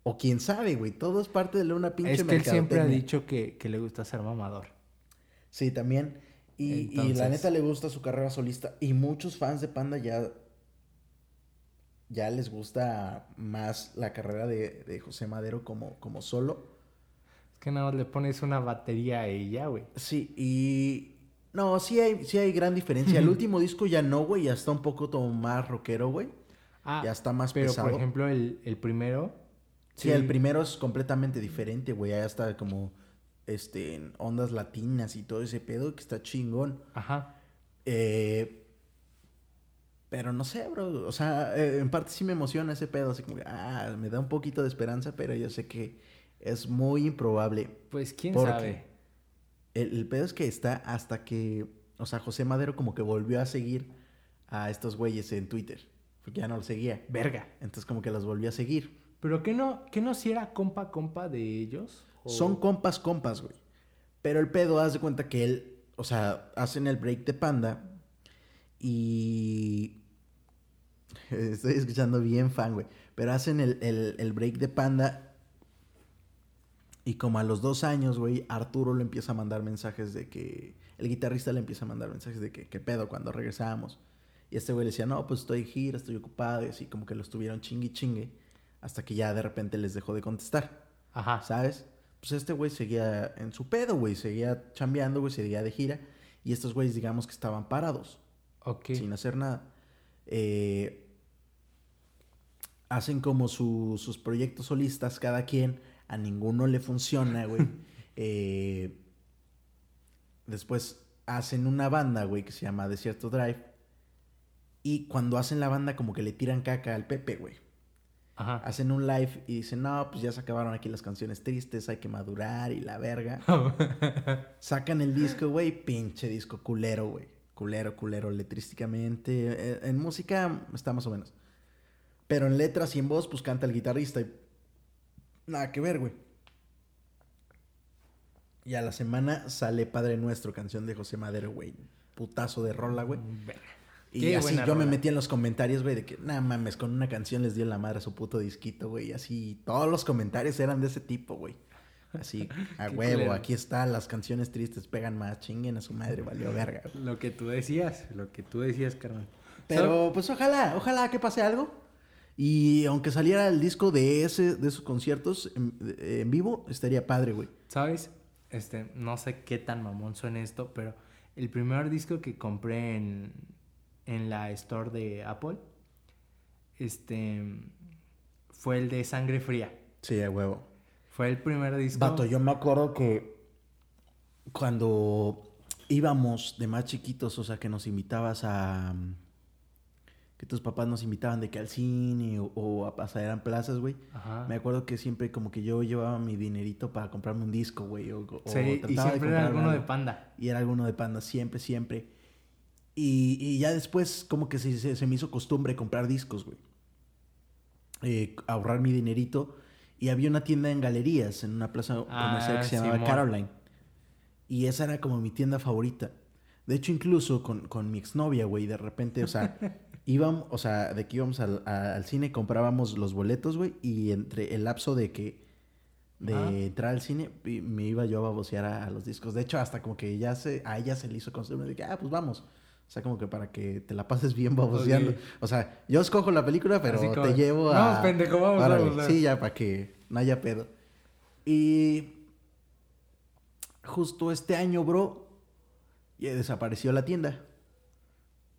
Speaker 1: O quién sabe, güey. Todo es parte de una pinche
Speaker 2: Es que él siempre ha dicho que, que le gusta ser mamador.
Speaker 1: Sí, también. Y, la neta le gusta su carrera solista. Y muchos fans de Panda ya. Ya les gusta más la carrera de, de José Madero como, como solo.
Speaker 2: Que nada más le pones una batería y ya, güey.
Speaker 1: Sí, y. No, sí hay, sí hay gran diferencia. El último disco ya no, güey. Ya está un poco como más rockero, güey.
Speaker 2: Ah,
Speaker 1: Ya está más
Speaker 2: pero
Speaker 1: pesado.
Speaker 2: por ejemplo, el, el primero.
Speaker 1: Sí, el primero es completamente diferente, güey. Ya está como. Este, en ondas latinas y todo ese pedo que está chingón.
Speaker 2: Ajá.
Speaker 1: Eh, pero no sé, bro. O sea, eh, en parte sí me emociona ese pedo. Así como, ah, me da un poquito de esperanza, pero yo sé que es muy improbable.
Speaker 2: Pues quién
Speaker 1: ¿Por
Speaker 2: sabe.
Speaker 1: El, el pedo es que está hasta que. O sea, José Madero como que volvió a seguir a estos güeyes en Twitter. Porque ya no los seguía.
Speaker 2: Verga.
Speaker 1: Entonces, como que los volvió a seguir.
Speaker 2: Pero que no, que no si era compa compa de ellos. ¿O-
Speaker 1: Son compas, compas, güey. Pero el pedo, haz de cuenta que él. O sea, hacen el break de panda. Y. Estoy escuchando bien fan, güey. Pero hacen el, el- el break de panda. Y como a los dos años, güey, Arturo le empieza a mandar mensajes de que. El guitarrista le empieza a mandar mensajes de que, ¿qué pedo? Cuando regresamos. Y este güey le decía, no, pues estoy gira, estoy ocupado. Y así como que lo estuvieron chingue chingue. Hasta que ya de repente les dejó de contestar.
Speaker 2: Ajá.
Speaker 1: ¿Sabes? Pues este güey seguía en su pedo, güey. Seguía chambeando, güey. Seguía de gira. Y estos güeyes, digamos que estaban parados
Speaker 2: Ok.
Speaker 1: sin hacer nada. Eh, hacen como su- sus proyectos solistas cada quien. A ninguno le funciona, güey. Eh, después hacen una banda, güey, que se llama Desierto Drive. Y cuando hacen la banda, como que le tiran caca al Pepe, güey.
Speaker 2: Ajá.
Speaker 1: Hacen un live y dicen, no, pues ya se acabaron aquí las canciones tristes, hay que madurar y la verga. Sacan el disco, güey, pinche disco culero, güey. Culero, culero, letrísticamente. Eh, En, música está más o menos. Pero en letras y en voz, pues canta el guitarrista y... Nada que ver, güey. Y a la semana sale Padre Nuestro, canción de José Madero, güey. Putazo de rola, güey.
Speaker 2: Verga.
Speaker 1: Y
Speaker 2: Qué
Speaker 1: así yo me metí en los comentarios, güey, de que, nada mames, con una canción les dio la madre a su puto disquito, güey. Y así, todos los comentarios eran de ese tipo, güey. Así, a huevo,
Speaker 2: culero.
Speaker 1: aquí está, las canciones tristes pegan más, chinguen a su madre, valió verga. güey.
Speaker 2: Lo que tú decías, lo que tú decías, carnal.
Speaker 1: Pero, pues ojalá, ojalá que pase algo. Y aunque saliera el disco de ese, de esos conciertos en, en vivo, estaría padre, güey.
Speaker 2: ¿Sabes? Este, no sé qué tan mamón suena esto, pero el primer disco que compré en, en la store de Apple, este, fue el de Sangre Fría.
Speaker 1: Sí, a huevo.
Speaker 2: Fue el primer disco.
Speaker 1: Vato, yo me acuerdo que cuando íbamos de más chiquitos, o sea, que nos invitabas a... Que tus papás nos invitaban de que al cine o, o a pasar en plazas, güey. Me acuerdo que siempre como que yo llevaba mi dinerito para comprarme un disco, güey. O, o
Speaker 2: Sí, y
Speaker 1: trataba de
Speaker 2: siempre era alguno de panda.
Speaker 1: Y era alguno de panda, siempre, siempre. Y, y ya después como que se, se- se me hizo costumbre comprar discos, güey. Eh, ahorrar mi dinerito. Y había una tienda en galerías, en una plaza comercial
Speaker 2: Ah,
Speaker 1: que se llamaba
Speaker 2: Simón.
Speaker 1: Caroline. Y esa era como mi tienda favorita. De hecho, incluso con, con mi exnovia, güey, de repente, o sea, íbamos, o sea, de que íbamos al, a- al cine, comprábamos los boletos, güey, y entre el lapso de que, de entrar al cine, me iba yo a babosear a, a los discos. De hecho, hasta como que ya se, a ella se le hizo costumbre de que, ah, pues vamos. O sea, como que para que te la pases bien baboseando. O sea, yo escojo la película, pero
Speaker 2: como,
Speaker 1: te llevo a...
Speaker 2: "Vamos, pendejo, vamos, vamos, vamos".
Speaker 1: Sí, ya, para que no haya pedo. Y justo este año, bro, ya desapareció la tienda.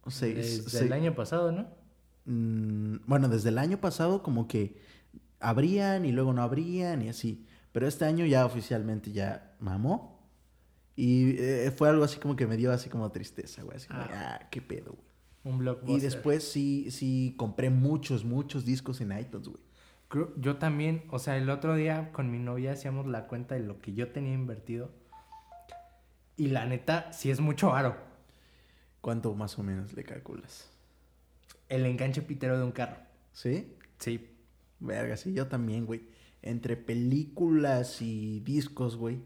Speaker 1: O sea,
Speaker 2: Desde
Speaker 1: se-
Speaker 2: el año pasado, ¿no?
Speaker 1: Mm, bueno, desde el año pasado como que abrían y luego no abrían y así. Pero este año ya oficialmente ya mamó. Y eh, fue algo así como que me dio así como tristeza, güey. Así como,
Speaker 2: Ah.
Speaker 1: ah, qué pedo, güey.
Speaker 2: Un blockbuster.
Speaker 1: Y después sí, sí compré muchos, muchos discos en iTunes, güey.
Speaker 2: Yo también, o sea, el otro día con mi novia hacíamos la cuenta de lo que yo tenía invertido. Y la neta, sí es mucho aro.
Speaker 1: ¿Cuánto más o menos le calculas?
Speaker 2: El enganche pitero de un carro.
Speaker 1: ¿Sí?
Speaker 2: Sí.
Speaker 1: Verga, sí, yo también, güey. Entre películas y discos, güey,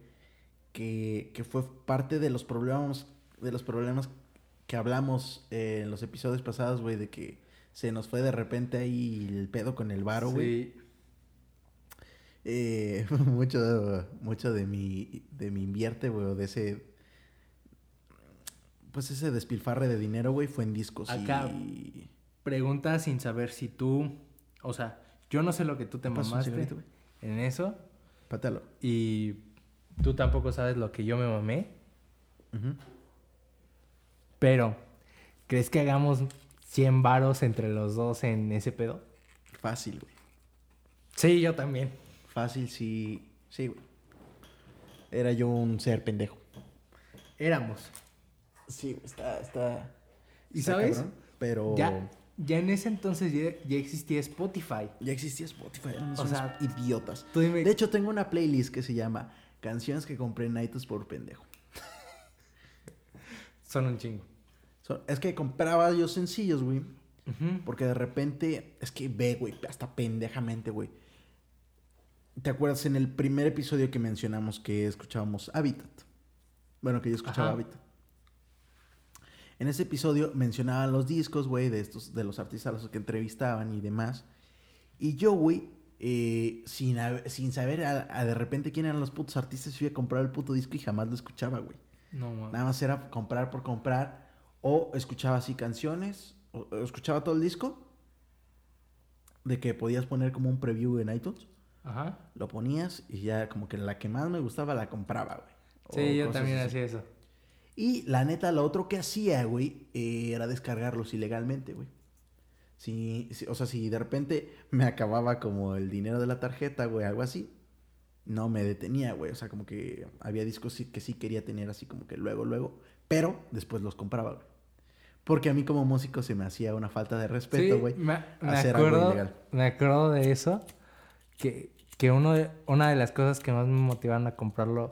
Speaker 1: que, que fue parte de los problemas, de los problemas que hablamos eh, en los episodios pasados, güey, de que se nos fue de repente ahí el pedo con el varo, güey.
Speaker 2: Sí.
Speaker 1: Eh, mucho, mucho de mi, de mi invierte, güey, de ese, pues ese despilfarre de dinero, güey, fue en discos
Speaker 2: Acá.
Speaker 1: y...
Speaker 2: Pregunta sin saber si tú, o sea, yo no sé lo que tú te
Speaker 1: ¿Qué pasó,
Speaker 2: mamaste en eso.
Speaker 1: Pátalo.
Speaker 2: Y tú tampoco sabes lo que yo me mamé. Pero, ¿crees que hagamos 100 varos entre los dos en ese pedo?
Speaker 1: Fácil, güey.
Speaker 2: Sí, yo también.
Speaker 1: Fácil, sí. Sí, güey. Era yo un ser pendejo.
Speaker 2: Éramos.
Speaker 1: Sí, está, está.
Speaker 2: ¿Y
Speaker 1: está
Speaker 2: sabes?
Speaker 1: cabrón, pero.
Speaker 2: Ya, ya en ese entonces ya, ya existía Spotify.
Speaker 1: Ya existía Spotify.
Speaker 2: O sea,
Speaker 1: idiotas.
Speaker 2: Tú dime,
Speaker 1: De hecho, tengo una playlist que se llama Canciones que compré en iTunes por pendejo.
Speaker 2: son un chingo.
Speaker 1: Es que compraba yo sencillos, güey. Porque de repente, es que ve, güey, hasta pendejamente, güey. ¿Te acuerdas en el primer episodio que mencionamos que escuchábamos Habitat? Bueno, que yo escuchaba
Speaker 2: Ajá.
Speaker 1: Habitat. En ese episodio mencionaban los discos, güey, de estos, de los artistas a los que entrevistaban y demás. Y yo, güey, eh, sin, sin saber a- a de repente quién eran los putos artistas, fui a comprar el puto disco y jamás lo escuchaba, güey.
Speaker 2: No, mames.
Speaker 1: Nada más era comprar por comprar. O escuchaba así canciones. O, o escuchaba todo el disco. De que podías poner como un preview en iTunes.
Speaker 2: Ajá.
Speaker 1: Lo ponías y ya como que la que más me gustaba la compraba, güey. O
Speaker 2: Sí, yo también
Speaker 1: así.
Speaker 2: hacía eso.
Speaker 1: Y la neta, lo otro que hacía, güey, eh, era descargarlos ilegalmente, güey. Si, si- o sea, si de repente me acababa como el dinero de la tarjeta, güey, algo así, no me detenía, güey. O sea, como que había discos que sí quería tener así como que luego, luego, pero después los compraba, güey. Porque a mí como músico se me hacía una falta de respeto,
Speaker 2: Sí,
Speaker 1: güey.
Speaker 2: me, me
Speaker 1: hacer algo ilegal.
Speaker 2: me acuerdo de eso. Que, que uno una de las cosas que más me motivaron a comprarlo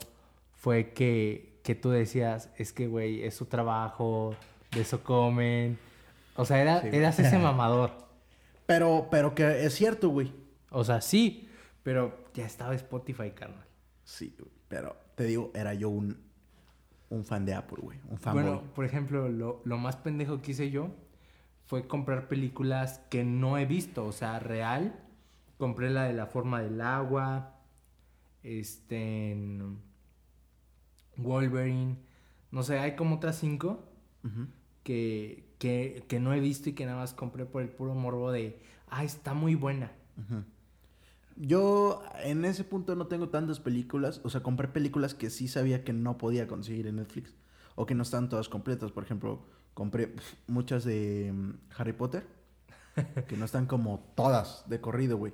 Speaker 2: fue que, que tú decías, es que, güey, es su trabajo, de eso comen. O sea, era,
Speaker 1: Sí.
Speaker 2: eras ese mamador.
Speaker 1: Pero, pero que es cierto, güey.
Speaker 2: O sea, sí, pero ya estaba Spotify, carnal.
Speaker 1: Sí, pero te digo, era yo un, un fan de Apple, güey. Un fanboy.
Speaker 2: Bueno, por ejemplo, lo, lo más pendejo que hice yo fue comprar películas que no he visto, o sea, real. Compré la de la forma del agua, este, en Wolverine, no sé, hay como otras cinco que, que, que no he visto y que nada más compré por el puro morbo de, ah, está muy buena.
Speaker 1: Yo en ese punto no tengo tantas películas, o sea, compré películas que sí sabía que no podía conseguir en Netflix o que no están todas completas. Por ejemplo, compré muchas de mm, Harry Potter que no están como todas de corrido, güey.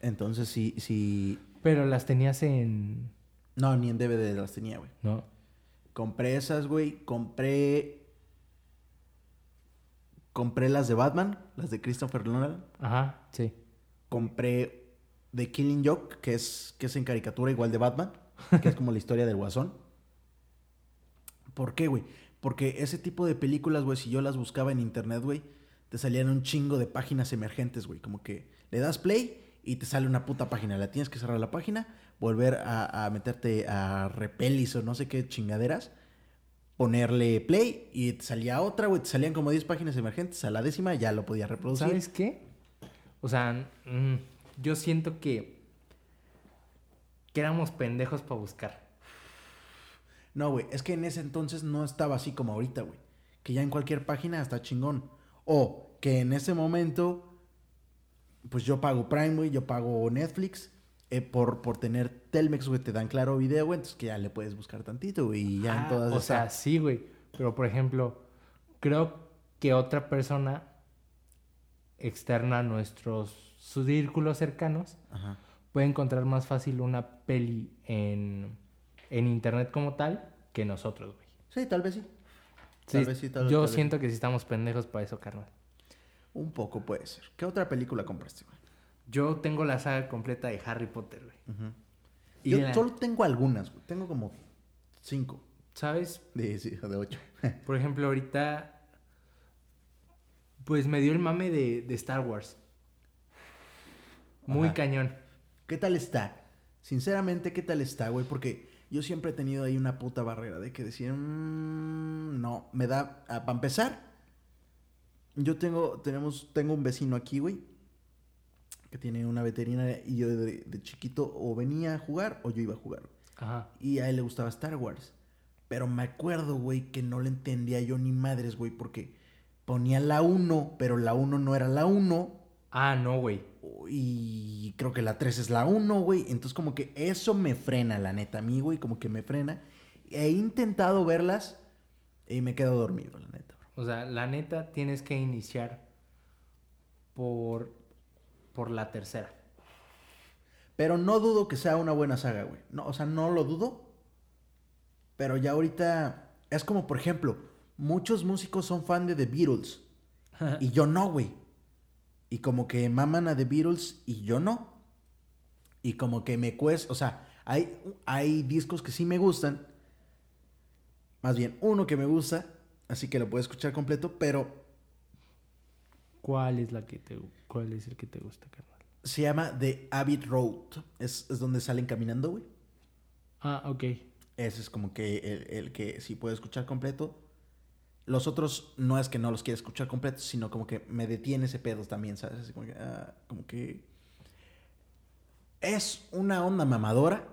Speaker 1: Entonces sí, sí,
Speaker 2: Pero las tenías en...
Speaker 1: no, ni en DVD las tenía, güey.
Speaker 2: No.
Speaker 1: Compré esas, güey. Compré, compré las de Batman, las de Christopher Nolan.
Speaker 2: Ajá, sí.
Speaker 1: compré The Killing Joke, que es, que es en caricatura igual de Batman, que es como la historia del guasón. ¿Por qué, güey? Porque ese tipo de películas, güey, si yo las buscaba en internet, güey, te salían un chingo de páginas emergentes, güey. Como que le das play y te sale una puta página. La tienes que cerrar la página, volver a, a meterte a Repelis o no sé qué chingaderas, ponerle play y te salía otra, güey. Te salían como 10 páginas emergentes. A la décima ya lo podía reproducir.
Speaker 2: ¿Sabes qué? O sea, mm, yo siento que, que éramos pendejos para buscar.
Speaker 1: No, güey, es que en ese entonces no estaba así como ahorita, güey. Que ya en cualquier página está chingón. O que en ese momento, pues yo pago Prime, güey, yo pago Netflix. Eh, por, por tener Telmex, güey, te dan claro video, güey, entonces que ya le puedes buscar tantito, güey, y ya
Speaker 2: Ah,
Speaker 1: en todas
Speaker 2: o sea, sí, güey. Pero, por ejemplo, creo que otra persona externa a nuestros círculos cercanos,
Speaker 1: Ajá.
Speaker 2: puede encontrar más fácil una peli en, en internet como tal que nosotros, güey.
Speaker 1: Sí, tal vez sí.
Speaker 2: Sí,
Speaker 1: Tal vez sí, tal
Speaker 2: yo
Speaker 1: tal vez
Speaker 2: siento que sí estamos pendejos para eso, carnal.
Speaker 1: Un poco puede ser. ¿Qué otra película compraste, güey?
Speaker 2: Yo tengo la saga completa de Harry Potter, güey. Y
Speaker 1: Yo
Speaker 2: la-
Speaker 1: solo tengo algunas, güey. Tengo como cinco.
Speaker 2: ¿Sabes?
Speaker 1: De, sí, de ocho.
Speaker 2: Por ejemplo, ahorita, pues me dio el mame de, de Star Wars. Muy
Speaker 1: Ajá.
Speaker 2: cañón.
Speaker 1: ¿Qué tal está? Sinceramente, ¿qué tal está, güey? Porque yo siempre he tenido ahí una puta barrera de que decir, "Mm, no, me da, para empezar, yo tengo, tenemos, tengo un vecino aquí, güey, que tiene una veterinaria y yo de, de chiquito o venía a jugar o yo iba a jugar.
Speaker 2: Ajá.
Speaker 1: Y a él le gustaba Star Wars. Pero me acuerdo, güey, que no le entendía yo ni madres, güey, porque ponía la 1, pero la 1 no era la 1.
Speaker 2: Ah, no, güey.
Speaker 1: Y creo que la 3 es la 1, güey. Entonces como que eso me frena, la neta, a mí, güey, como que me frena. He intentado verlas y me quedo dormido, la neta. bro.
Speaker 2: O sea, la neta tienes que iniciar por, por la tercera.
Speaker 1: Pero no dudo que sea una buena saga, güey. No, o sea, no lo dudo. Pero ya ahorita es como, por ejemplo, muchos músicos son fan de The Beatles. Y yo no, güey. Y como que maman a The Beatles y yo no. Y como que me cuesta, o sea, hay, hay discos que sí me gustan. Más bien, uno que me gusta, así que lo puedo escuchar completo, pero
Speaker 2: ¿Cuál es la que te cuál es el que te gusta, carnal?
Speaker 1: se llama The Abbey Road. Es, es donde salen caminando, güey.
Speaker 2: Ah, ok.
Speaker 1: Ese es como que el, el que sí puedo escuchar completo. Los otros no es que no los quiera escuchar completos, sino como que me detiene ese pedo también, ¿sabes? Así como que, ah, como que es una onda mamadora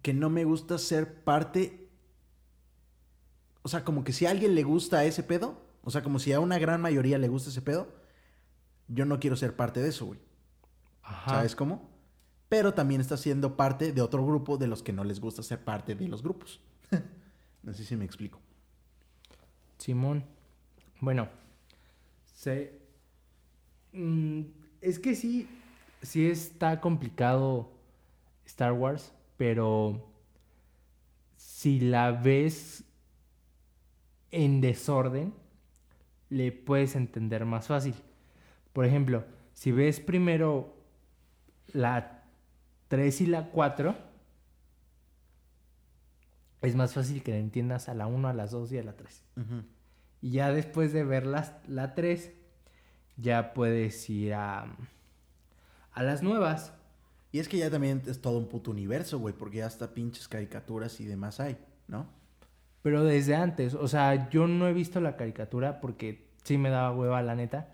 Speaker 1: que no me gusta ser parte. O sea, como que si a alguien le gusta ese pedo, o sea, como si a una gran mayoría le gusta ese pedo, yo no quiero ser parte de eso, güey.
Speaker 2: Ajá.
Speaker 1: ¿Sabes cómo? Pero también está siendo parte de otro grupo de los que no les gusta ser parte de los grupos. no sé si me explico.
Speaker 2: Simón. Bueno, se... mm, es que sí, sí está complicado Star Wars, pero si la ves en desorden, le puedes entender más fácil. Por ejemplo, si ves primero la 3 y la 4, es más fácil que la entiendas a la 1, a las 2 y a la 3. Y ya después de ver las- la 3, ya puedes ir a, a las nuevas.
Speaker 1: Y es que ya también es todo un puto universo, güey, porque ya hasta pinches caricaturas y demás hay, ¿no?
Speaker 2: Pero desde antes, o sea, yo no he visto la caricatura porque sí me daba hueva la neta.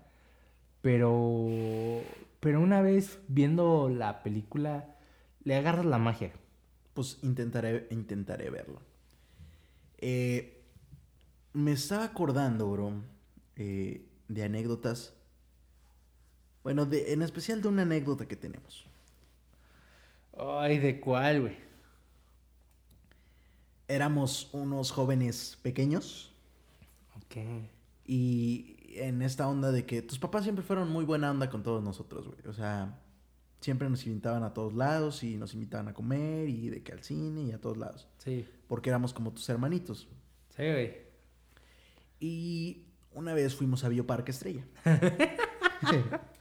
Speaker 2: Pero, pero una vez viendo la película, le agarras la magia.
Speaker 1: Pues intentaré, intentaré verlo. Eh, me estaba acordando, bro, eh, de anécdotas. Bueno, de, en especial de una anécdota que tenemos.
Speaker 2: Ay, ¿de cuál, güey?
Speaker 1: Éramos unos jóvenes pequeños
Speaker 2: Ok.
Speaker 1: y en esta onda de que tus papás siempre fueron muy buena onda con todos nosotros, güey. O sea, siempre nos invitaban a todos lados y nos invitaban a comer y de que al cine y a todos lados.
Speaker 2: Sí.
Speaker 1: Porque éramos como tus hermanitos.
Speaker 2: Sí, güey.
Speaker 1: Y una vez fuimos a Bioparque Estrella.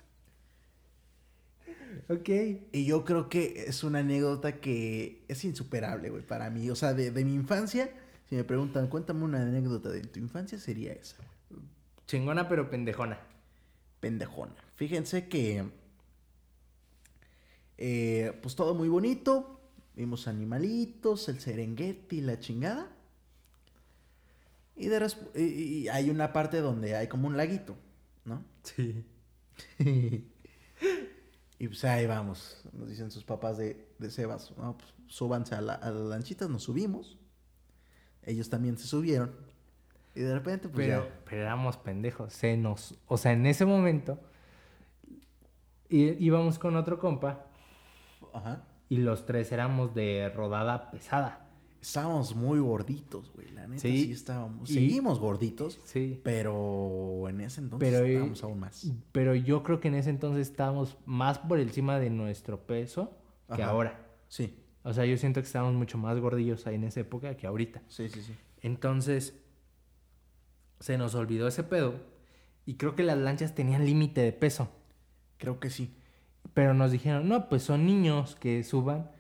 Speaker 2: Ok.
Speaker 1: Y yo creo que es una anécdota que es insuperable, güey, para mí. O sea, de, de mi infancia, si me preguntan, cuéntame una anécdota de tu infancia, sería esa, güey.
Speaker 2: Chingona pero pendejona.
Speaker 1: Pendejona. Fíjense que, eh, pues todo muy bonito. Vimos animalitos, el Serengeti, la chingada. Y, de y hay una parte donde hay como un laguito, ¿no?
Speaker 2: Sí.
Speaker 1: Y pues ahí vamos, nos dicen sus papás de, de Sebas, no, pues, súbanse a, la, a las lanchitas, nos subimos. Ellos también se subieron. Y de repente, pues
Speaker 2: Pero,
Speaker 1: ya.
Speaker 2: pero éramos pendejos. Se nos. O sea, en ese momento. íbamos con otro compa.
Speaker 1: Ajá.
Speaker 2: Y los tres éramos de rodada pesada.
Speaker 1: estábamos muy gorditos, güey. La neta,
Speaker 2: Sí.
Speaker 1: sí, estábamos.
Speaker 2: Y-
Speaker 1: Seguimos gorditos,
Speaker 2: Sí.
Speaker 1: pero en ese entonces
Speaker 2: Pero, eh,
Speaker 1: estábamos aún más.
Speaker 2: Pero yo creo que en ese entonces estábamos más por encima de nuestro peso que
Speaker 1: Ajá.
Speaker 2: ahora.
Speaker 1: Sí,
Speaker 2: O sea, yo siento que estábamos mucho más gordillos ahí en esa época que ahorita.
Speaker 1: sí, sí, sí.
Speaker 2: Entonces, se nos olvidó ese pedo. Y creo que las lanchas tenían límite de peso.
Speaker 1: Creo que sí.
Speaker 2: Pero nos dijeron, no, pues son niños que suban,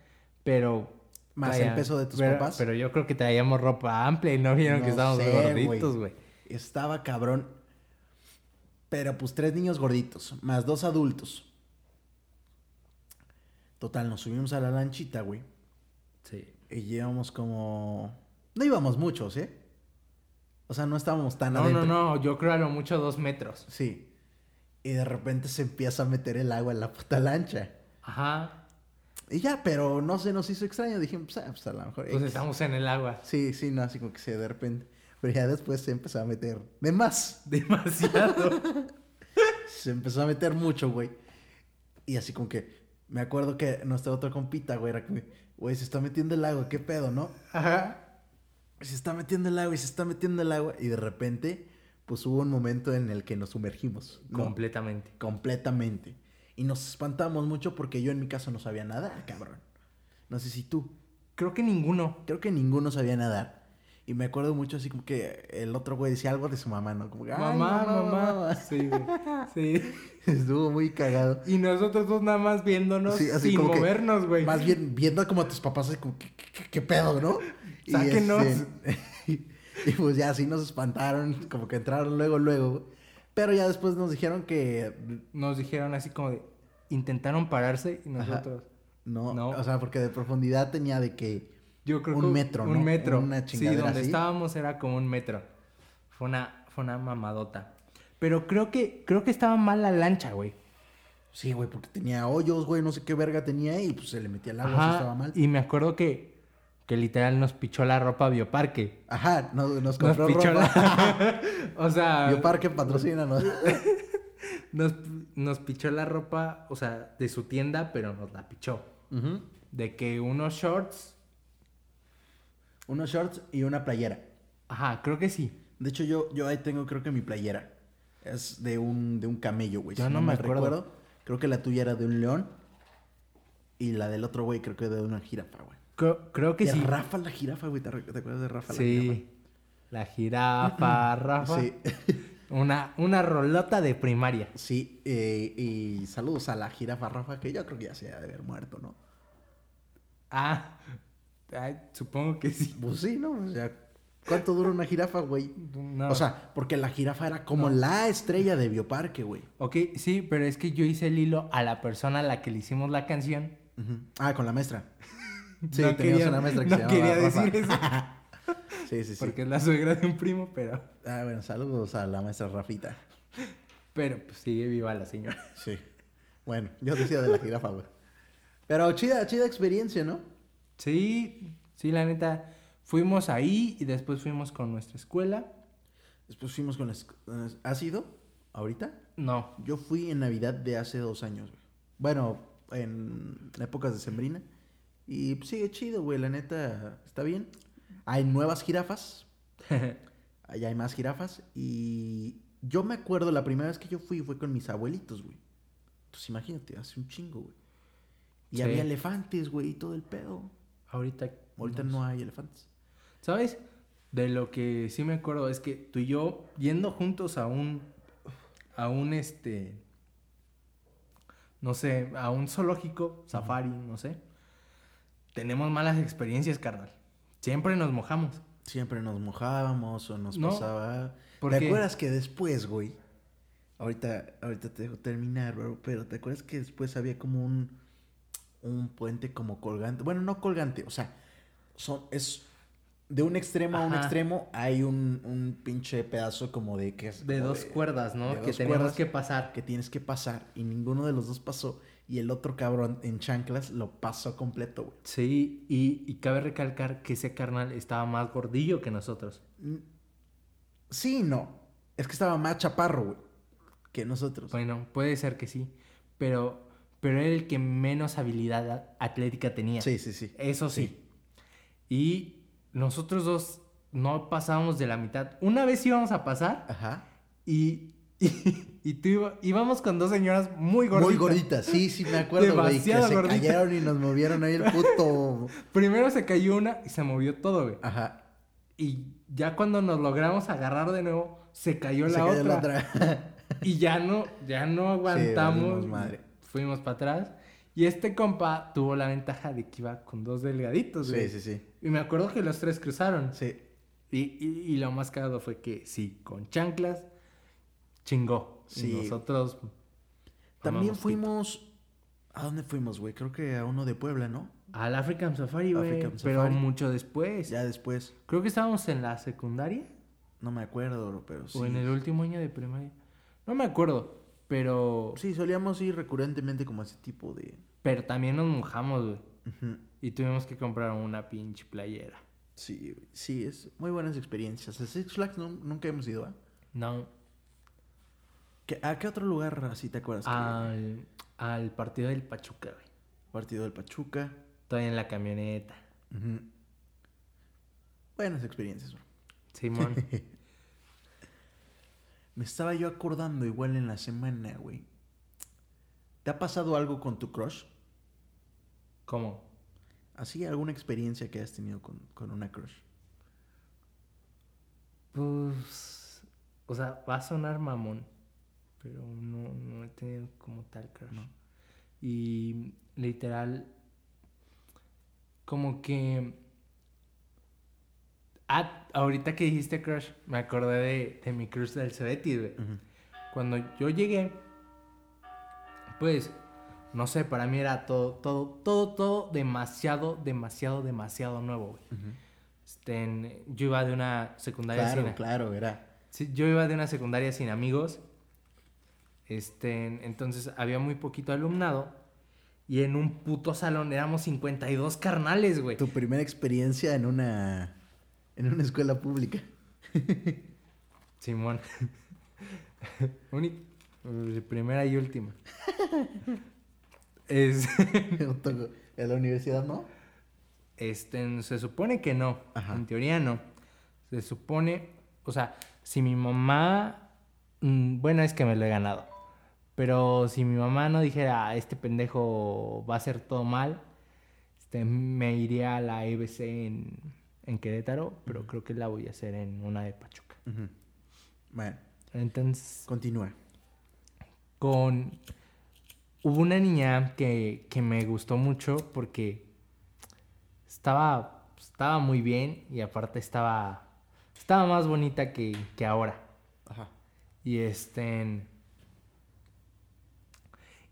Speaker 2: pero...
Speaker 1: Más
Speaker 2: traían-
Speaker 1: el peso de tus
Speaker 2: pero,
Speaker 1: papás.
Speaker 2: Pero yo creo que traíamos ropa amplia y no vieron que estábamos
Speaker 1: sé,
Speaker 2: gorditos, güey.
Speaker 1: Estaba cabrón. Pero pues tres niños gorditos, más dos adultos. Total, nos subimos a la lanchita, güey.
Speaker 2: Sí.
Speaker 1: Y llevamos como... No íbamos muchos, ¿eh? O sea, no estábamos tan
Speaker 2: No,
Speaker 1: adentro.
Speaker 2: no, no, yo creo a lo mucho dos metros.
Speaker 1: Sí. Y de repente se empieza a meter el agua en la puta lancha.
Speaker 2: Ajá.
Speaker 1: Y ya, pero no se nos hizo extraño. Dijimos, pues, pues a lo mejor...
Speaker 2: Pues estamos en el agua.
Speaker 1: Sí, sí, no, así como que se de repente... Pero ya después se empezó a meter de más.
Speaker 2: Demasiado.
Speaker 1: Se empezó a meter mucho, güey. Y así como que... Me acuerdo que nuestra otra compita, güey, era como... Güey, se está metiendo el agua, qué pedo, ¿no?
Speaker 2: Ajá.
Speaker 1: Se está metiendo el agua y se está metiendo el agua. Y de repente, pues hubo un momento en el que nos sumergimos. ¿no?
Speaker 2: Completamente.
Speaker 1: completamente. Y nos espantamos mucho porque yo en mi caso no sabía nadar, cabrón. No sé si tú.
Speaker 2: Creo que ninguno.
Speaker 1: Creo que ninguno sabía nadar. Y me acuerdo mucho así como que el otro güey decía algo de su mamá, ¿no? Como que, "Ay,
Speaker 2: Mamá, mamá. Sí, güey. Sí.
Speaker 1: Estuvo muy cagado.
Speaker 2: Y nosotros dos nada más viéndonos
Speaker 1: Sí, así
Speaker 2: sin movernos, güey.
Speaker 1: Más bien viendo como a tus papás, así como, ¿qué, qué- qué pedo, no? Y,
Speaker 2: Sáquenos.
Speaker 1: este, y pues ya así nos espantaron, como que entraron luego, luego. Pero ya después nos dijeron que
Speaker 2: Nos dijeron así como de... Intentaron pararse y
Speaker 1: Ajá.
Speaker 2: nosotros...
Speaker 1: no,
Speaker 2: No.
Speaker 1: o sea, porque de profundidad tenía de que
Speaker 2: Yo creo
Speaker 1: Un
Speaker 2: que...
Speaker 1: metro,
Speaker 2: Un
Speaker 1: ¿no?
Speaker 2: metro.
Speaker 1: Una
Speaker 2: sí,
Speaker 1: chingadera
Speaker 2: donde
Speaker 1: así.
Speaker 2: estábamos era como un metro. Fue una, fue una mamadota. Pero creo que, creo que estaba mal la lancha, güey.
Speaker 1: Sí, güey, porque tenía hoyos, güey, no sé qué verga tenía y pues se le metía el agua,
Speaker 2: Ajá,
Speaker 1: estaba mal.
Speaker 2: Y me acuerdo que, que literal nos pichó la ropa Bioparque.
Speaker 1: Ajá, nos, nos
Speaker 2: Nos
Speaker 1: compró
Speaker 2: pichó
Speaker 1: ropa.
Speaker 2: la... o sea,
Speaker 1: Bioparque patrocina, ¿no?
Speaker 2: nos, nos pichó la ropa, o sea, de su tienda, pero nos la pichó. De que unos shorts...
Speaker 1: Unos shorts y una playera.
Speaker 2: Ajá, creo que sí.
Speaker 1: De hecho, yo, yo ahí tengo creo que mi playera. Es de un, de un camello, güey.
Speaker 2: Yo
Speaker 1: si
Speaker 2: no me acuerdo.
Speaker 1: recuerdo. Creo que la tuya era de un león. Y la del otro güey creo que de una jirafa, güey.
Speaker 2: Creo, creo que
Speaker 1: De
Speaker 2: sí.
Speaker 1: Rafa la jirafa, güey. ¿Te, acuerdas de Rafa la
Speaker 2: Sí. La jirafa, Rafa.
Speaker 1: Sí.
Speaker 2: Una, una rolota de primaria.
Speaker 1: Sí, eh, y saludos a la jirafa Rafa, que yo creo que ya se ha de haber muerto, ¿no?
Speaker 2: Ah, ay, supongo que sí.
Speaker 1: Pues sí, ¿no? O sea, ¿cuánto dura una jirafa, güey?
Speaker 2: No.
Speaker 1: O sea, porque la jirafa era como
Speaker 2: No.
Speaker 1: la estrella de Bioparque, güey.
Speaker 2: Ok, sí, pero es que yo hice el hilo a la persona a la que le hicimos la canción.
Speaker 1: Ah, con la maestra. Sí,
Speaker 2: No
Speaker 1: teníamos
Speaker 2: quería-
Speaker 1: una maestra que
Speaker 2: no
Speaker 1: se llamaba
Speaker 2: quería
Speaker 1: Rafa.
Speaker 2: decir eso.
Speaker 1: Sí, sí, sí.
Speaker 2: Porque es la suegra de un primo, pero...
Speaker 1: Ah, bueno, saludos a la maestra Rafita.
Speaker 2: Pero pues sigue viva la señora.
Speaker 1: Sí. Bueno, yo decía de la jirafa, güey. Pero chida, chida experiencia, ¿no?
Speaker 2: Sí, sí, la neta. Fuimos ahí y después fuimos con nuestra escuela.
Speaker 1: Después fuimos con las... ¿Has ido? ¿Ahorita?
Speaker 2: No,
Speaker 1: Yo fui en Navidad de hace dos años, güey. Bueno, en épocas de Sembrina. Y pues, sigue chido, güey. La neta, está bien. Hay nuevas jirafas. Allá hay más jirafas. Y yo me acuerdo, la primera vez que yo fui fue con mis abuelitos, güey. Entonces imagínate, hace un chingo, güey. Y
Speaker 2: Sí.
Speaker 1: había elefantes, güey, y todo el pedo.
Speaker 2: Ahorita...
Speaker 1: Ahorita
Speaker 2: no
Speaker 1: no hay elefantes.
Speaker 2: ¿Sabes? De lo que sí me acuerdo es que tú y yo, yendo juntos a un. a un este. No sé, a un zoológico, safari, no sé. Tenemos malas experiencias, carnal. Siempre nos mojamos.
Speaker 1: Siempre nos mojábamos o nos
Speaker 2: No,
Speaker 1: pasaba.
Speaker 2: ¿por
Speaker 1: ¿Te
Speaker 2: qué?
Speaker 1: acuerdas que después, güey? Ahorita, ahorita te dejo terminar, bro, pero ¿te acuerdas que después había como un un puente como colgante? Bueno, no colgante, o sea, son es de un extremo a un extremo hay un, un pinche pedazo como de que es
Speaker 2: De dos cuerdas, ¿no?
Speaker 1: de
Speaker 2: Que
Speaker 1: cuerdas
Speaker 2: que pasar.
Speaker 1: que tienes que pasar y ninguno de los dos pasó y el otro cabrón en chanclas lo pasó completo, güey.
Speaker 2: Sí, y, y cabe recalcar que ese carnal estaba más gordillo que nosotros.
Speaker 1: Mm, Sí, no. Es que estaba más chaparro, güey, que nosotros.
Speaker 2: Bueno, puede ser que sí. Pero, pero era el que menos habilidad atlética tenía.
Speaker 1: Sí, sí, sí.
Speaker 2: Eso sí. Y nosotros dos no pasábamos de la mitad. Una vez íbamos a pasar
Speaker 1: Ajá.
Speaker 2: y, y, y tú iba- íbamos con dos señoras muy gorditas.
Speaker 1: Muy gorditas, sí, sí, me acuerdo, güey. Que se cayeron y nos movieron ahí el puto.
Speaker 2: Primero se cayó una y se movió todo, güey.
Speaker 1: Ajá.
Speaker 2: Y ya cuando nos logramos agarrar de nuevo, se cayó,
Speaker 1: Se
Speaker 2: la,
Speaker 1: cayó
Speaker 2: otra.
Speaker 1: la otra.
Speaker 2: Y ya no, ya no aguantamos.
Speaker 1: valimos madre.
Speaker 2: Fuimos para atrás. Y este compa tuvo la ventaja de que iba con dos delgaditos, güey.
Speaker 1: sí, sí, sí.
Speaker 2: Y me acuerdo que los tres cruzaron.
Speaker 1: Sí.
Speaker 2: Y, y- y lo más cagado fue que sí, con chanclas, chingó.
Speaker 1: Sí.
Speaker 2: Y nosotros.
Speaker 1: También fuimos. ¿A dónde fuimos, güey? Creo que a uno de Puebla, ¿no?
Speaker 2: Al African Safari, güey. Pero
Speaker 1: Safari.
Speaker 2: mucho después.
Speaker 1: Ya después.
Speaker 2: Creo que estábamos en la secundaria.
Speaker 1: No me acuerdo, pero sí.
Speaker 2: O en el último año de primaria. No me acuerdo. Pero.
Speaker 1: Sí, solíamos ir recurrentemente como a ese tipo de.
Speaker 2: Pero también nos mojamos, güey.
Speaker 1: Ujú.
Speaker 2: Y tuvimos que comprar una pinche playera.
Speaker 1: Sí, sí, es muy buenas experiencias. A Six Flags nu- nunca hemos ido, ¿ah?
Speaker 2: No.
Speaker 1: ¿Qué- ¿A qué otro lugar así te acuerdas? que-
Speaker 2: Al, partido del Pachuca, güey.
Speaker 1: Partido del Pachuca.
Speaker 2: Todavía en la camioneta.
Speaker 1: Ujú. Buenas experiencias, bro.
Speaker 2: Simón.
Speaker 1: Me estaba yo acordando igual en la semana, güey. ¿Te ha pasado algo con tu crush?
Speaker 2: ¿Cómo?
Speaker 1: Así, alguna experiencia que hayas tenido con, con una crush.
Speaker 2: Pues. O sea, va a sonar mamón. Pero no, no he tenido como tal crush.
Speaker 1: No.
Speaker 2: Y literal. Como que. Ah, ahorita que dijiste crush, me acordé de, de mi crush del Cebetis, güey.
Speaker 1: Ujú.
Speaker 2: Cuando yo llegué, pues, no sé, para mí era todo, todo, todo, todo demasiado, demasiado, demasiado nuevo, güey. Este, en- yo iba de una secundaria
Speaker 1: Claro,
Speaker 2: sin,
Speaker 1: claro, era.
Speaker 2: sí, yo iba de una secundaria sin amigos. Este, entonces había muy poquito alumnado y en un puto salón éramos 52 carnales, güey.
Speaker 1: Tu primera experiencia en una en una escuela pública.
Speaker 2: Simón. Eh, primera y última. Es,
Speaker 1: en la universidad, ¿no?
Speaker 2: este, se supone que no.
Speaker 1: Ajá.
Speaker 2: En teoría no. Se supone, o sea, si mi mamá, mm, bueno, es que me lo he ganado. Pero si mi mamá no dijera, "Ah, este pendejo va a hacer todo mal, este, me iría a la EBC en, en Querétaro, pero creo que la voy a hacer en una de Pachuca.
Speaker 1: Bueno,
Speaker 2: Entonces,
Speaker 1: continúa.
Speaker 2: con... Hubo una niña que, que me gustó mucho porque estaba, estaba muy bien y aparte estaba, estaba más bonita que, que ahora.
Speaker 1: Ajá.
Speaker 2: Y este...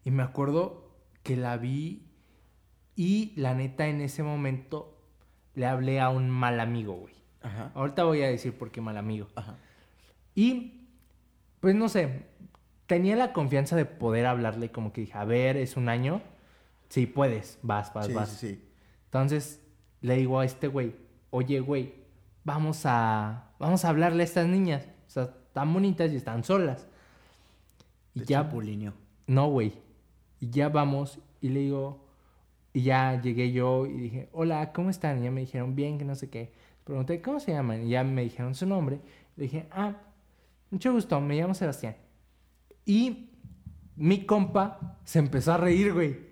Speaker 2: Y me acuerdo que la vi y la neta en ese momento le hablé a un mal amigo, güey.
Speaker 1: Ajá.
Speaker 2: Ahorita voy a decir por qué mal amigo.
Speaker 1: Ajá.
Speaker 2: Y, pues no sé, tenía la confianza de poder hablarle como que dije, a ver, es un año. Sí, puedes, vas, vas,
Speaker 1: Sí,
Speaker 2: vas.
Speaker 1: sí, sí.
Speaker 2: Entonces, le digo a este güey, oye, güey, vamos a, vamos a hablarle a estas niñas. O sea, están bonitas y están solas. Y
Speaker 1: Te
Speaker 2: ya, no, güey. Y ya vamos y le digo, y ya llegué yo y dije, hola, ¿cómo están? Y ya me dijeron, bien, que no sé qué. Pregunté, ¿cómo se llaman? Y ya me dijeron su nombre. Le dije, ah, mucho gusto, me llamo Sebastián. Y mi compa se empezó a reír, güey.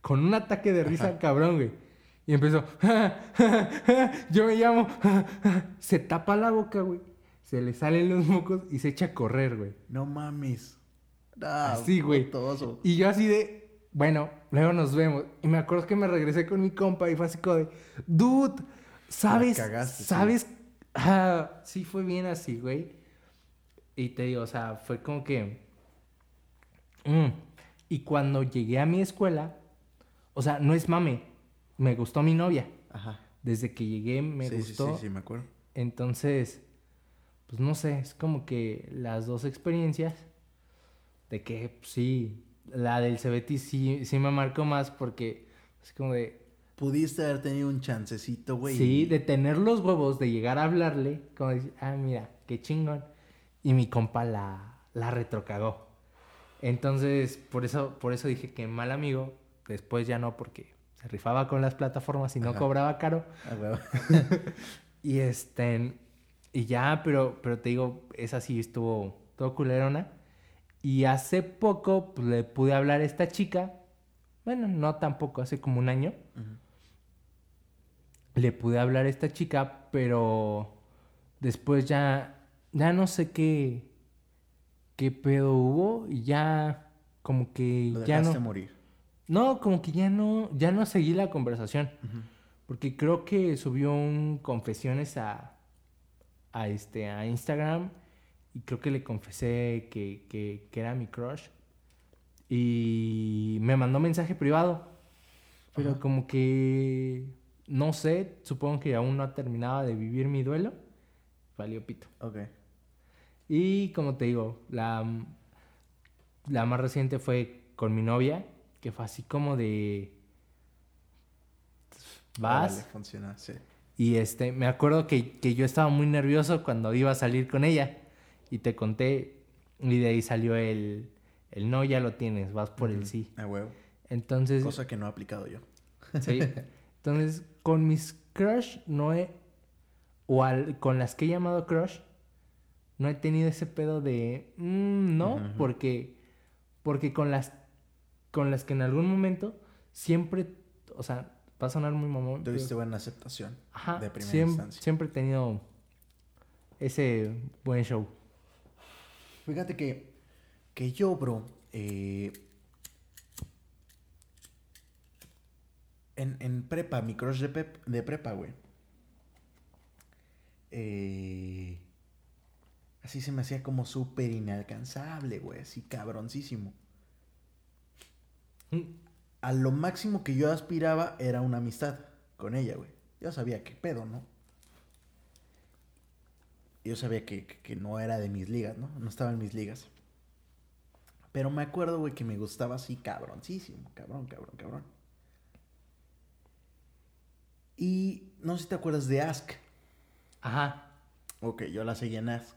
Speaker 2: Con un ataque de risa cabrón, güey. Y empezó, yo me llamo. se tapa la boca, güey. Se le salen los mocos y se echa a correr, güey.
Speaker 1: No mames. No,
Speaker 2: Así, güey. Y yo así de, bueno, luego nos vemos. Y me acuerdo que me regresé con mi compa y fue así como de, dude, ¿sabes?
Speaker 1: Cagaste, sí.
Speaker 2: ¿Sabes? Ah, sí fue bien así, güey. Y te digo, o sea, fue como que... mm. Y cuando llegué a mi escuela, o sea, no es mame, me gustó mi novia.
Speaker 1: Ajá.
Speaker 2: Desde que llegué me
Speaker 1: sí,
Speaker 2: gustó.
Speaker 1: Sí, sí, sí, me acuerdo.
Speaker 2: Entonces, pues no sé, es como que las dos experiencias de que pues, sí, la del Cebetis sí, sí me marcó más porque es como de,
Speaker 1: Pudiste haber tenido un chancecito, güey.
Speaker 2: sí, de tener los huevos, de llegar a hablarle, como decir, ah, mira, qué chingón. Y mi compa la, la retrocagó. Entonces, por eso, por eso dije que mal amigo, después ya no porque se rifaba con las plataformas y no
Speaker 1: Ajá.
Speaker 2: cobraba caro.
Speaker 1: Ah.
Speaker 2: Y este, y ya, pero, pero te digo, esa sí estuvo todo culerona. Y hace poco pues, le pude hablar a esta chica, bueno, no tampoco, hace como un año. Le pude hablar a esta chica, pero después ya, ya no sé qué, qué pedo hubo y ya como que
Speaker 1: Lo
Speaker 2: ya no,
Speaker 1: morir.
Speaker 2: no, como que ya no, ya no seguí la conversación. Porque creo que subió un confesiones a, a, este, a Instagram y creo que le confesé que, que, que era mi crush. Y me mandó mensaje privado. Pero
Speaker 1: Ajá.
Speaker 2: como que, no sé, supongo que aún no terminaba de vivir mi duelo. Valió pito.
Speaker 1: Ok.
Speaker 2: Y como te digo, la, la más reciente fue con mi novia, que fue así como de... Vas,
Speaker 1: Órale, funciona, sí.
Speaker 2: y este, me acuerdo que, que yo estaba muy nervioso cuando iba a salir con ella. Y te conté, y de ahí salió el, el no, ya lo tienes, vas por el sí.
Speaker 1: A huevo.
Speaker 2: Entonces,
Speaker 1: Cosa que no he aplicado yo.
Speaker 2: sí. Entonces, con mis crush no he, o al- con las que he llamado crush, no he tenido ese pedo de, "Mm, no, porque, porque con las, con las que en algún momento siempre, o sea, va a sonar muy mamón. pero-
Speaker 1: Tuviste buena aceptación
Speaker 2: Ajá,
Speaker 1: de primera instancia.
Speaker 2: siempre he tenido ese buen show.
Speaker 1: Fíjate que, que yo, bro, eh, en, en prepa, mi crush de, pep- de prepa, güey. eh, así se me hacía como súper inalcanzable, güey, así cabroncísimo. A lo máximo que yo aspiraba era una amistad con ella, güey. Yo sabía qué pedo, ¿no? Yo sabía que, que- que no era de mis ligas, ¿no? No estaba en mis ligas. Pero me acuerdo, güey, que me gustaba así cabroncísimo. Cabrón, cabrón, cabrón. Y no sé si te acuerdas de Ask.
Speaker 2: Ajá.
Speaker 1: Ok, yo la seguía en Ask.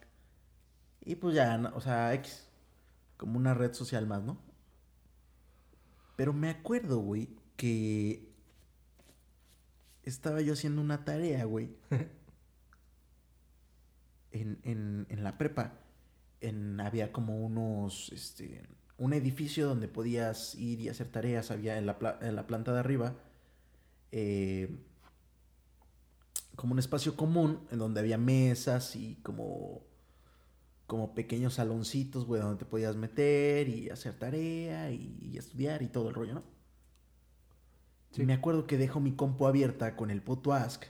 Speaker 1: Y pues ya, no- o sea, X. Como una red social más, ¿no? Pero me acuerdo, güey, que estaba yo haciendo una tarea, güey. en, en, en la prepa. En, había como unos, este, un edificio donde podías ir y hacer tareas. Había en la, pla- en la planta de arriba. eh, como un espacio común en donde había mesas y como como pequeños saloncitos, güey, donde te podías meter y hacer tarea y, y estudiar y todo el rollo, ¿no?
Speaker 2: Sí.
Speaker 1: Me acuerdo que dejo mi compu abierta con el puto Ask.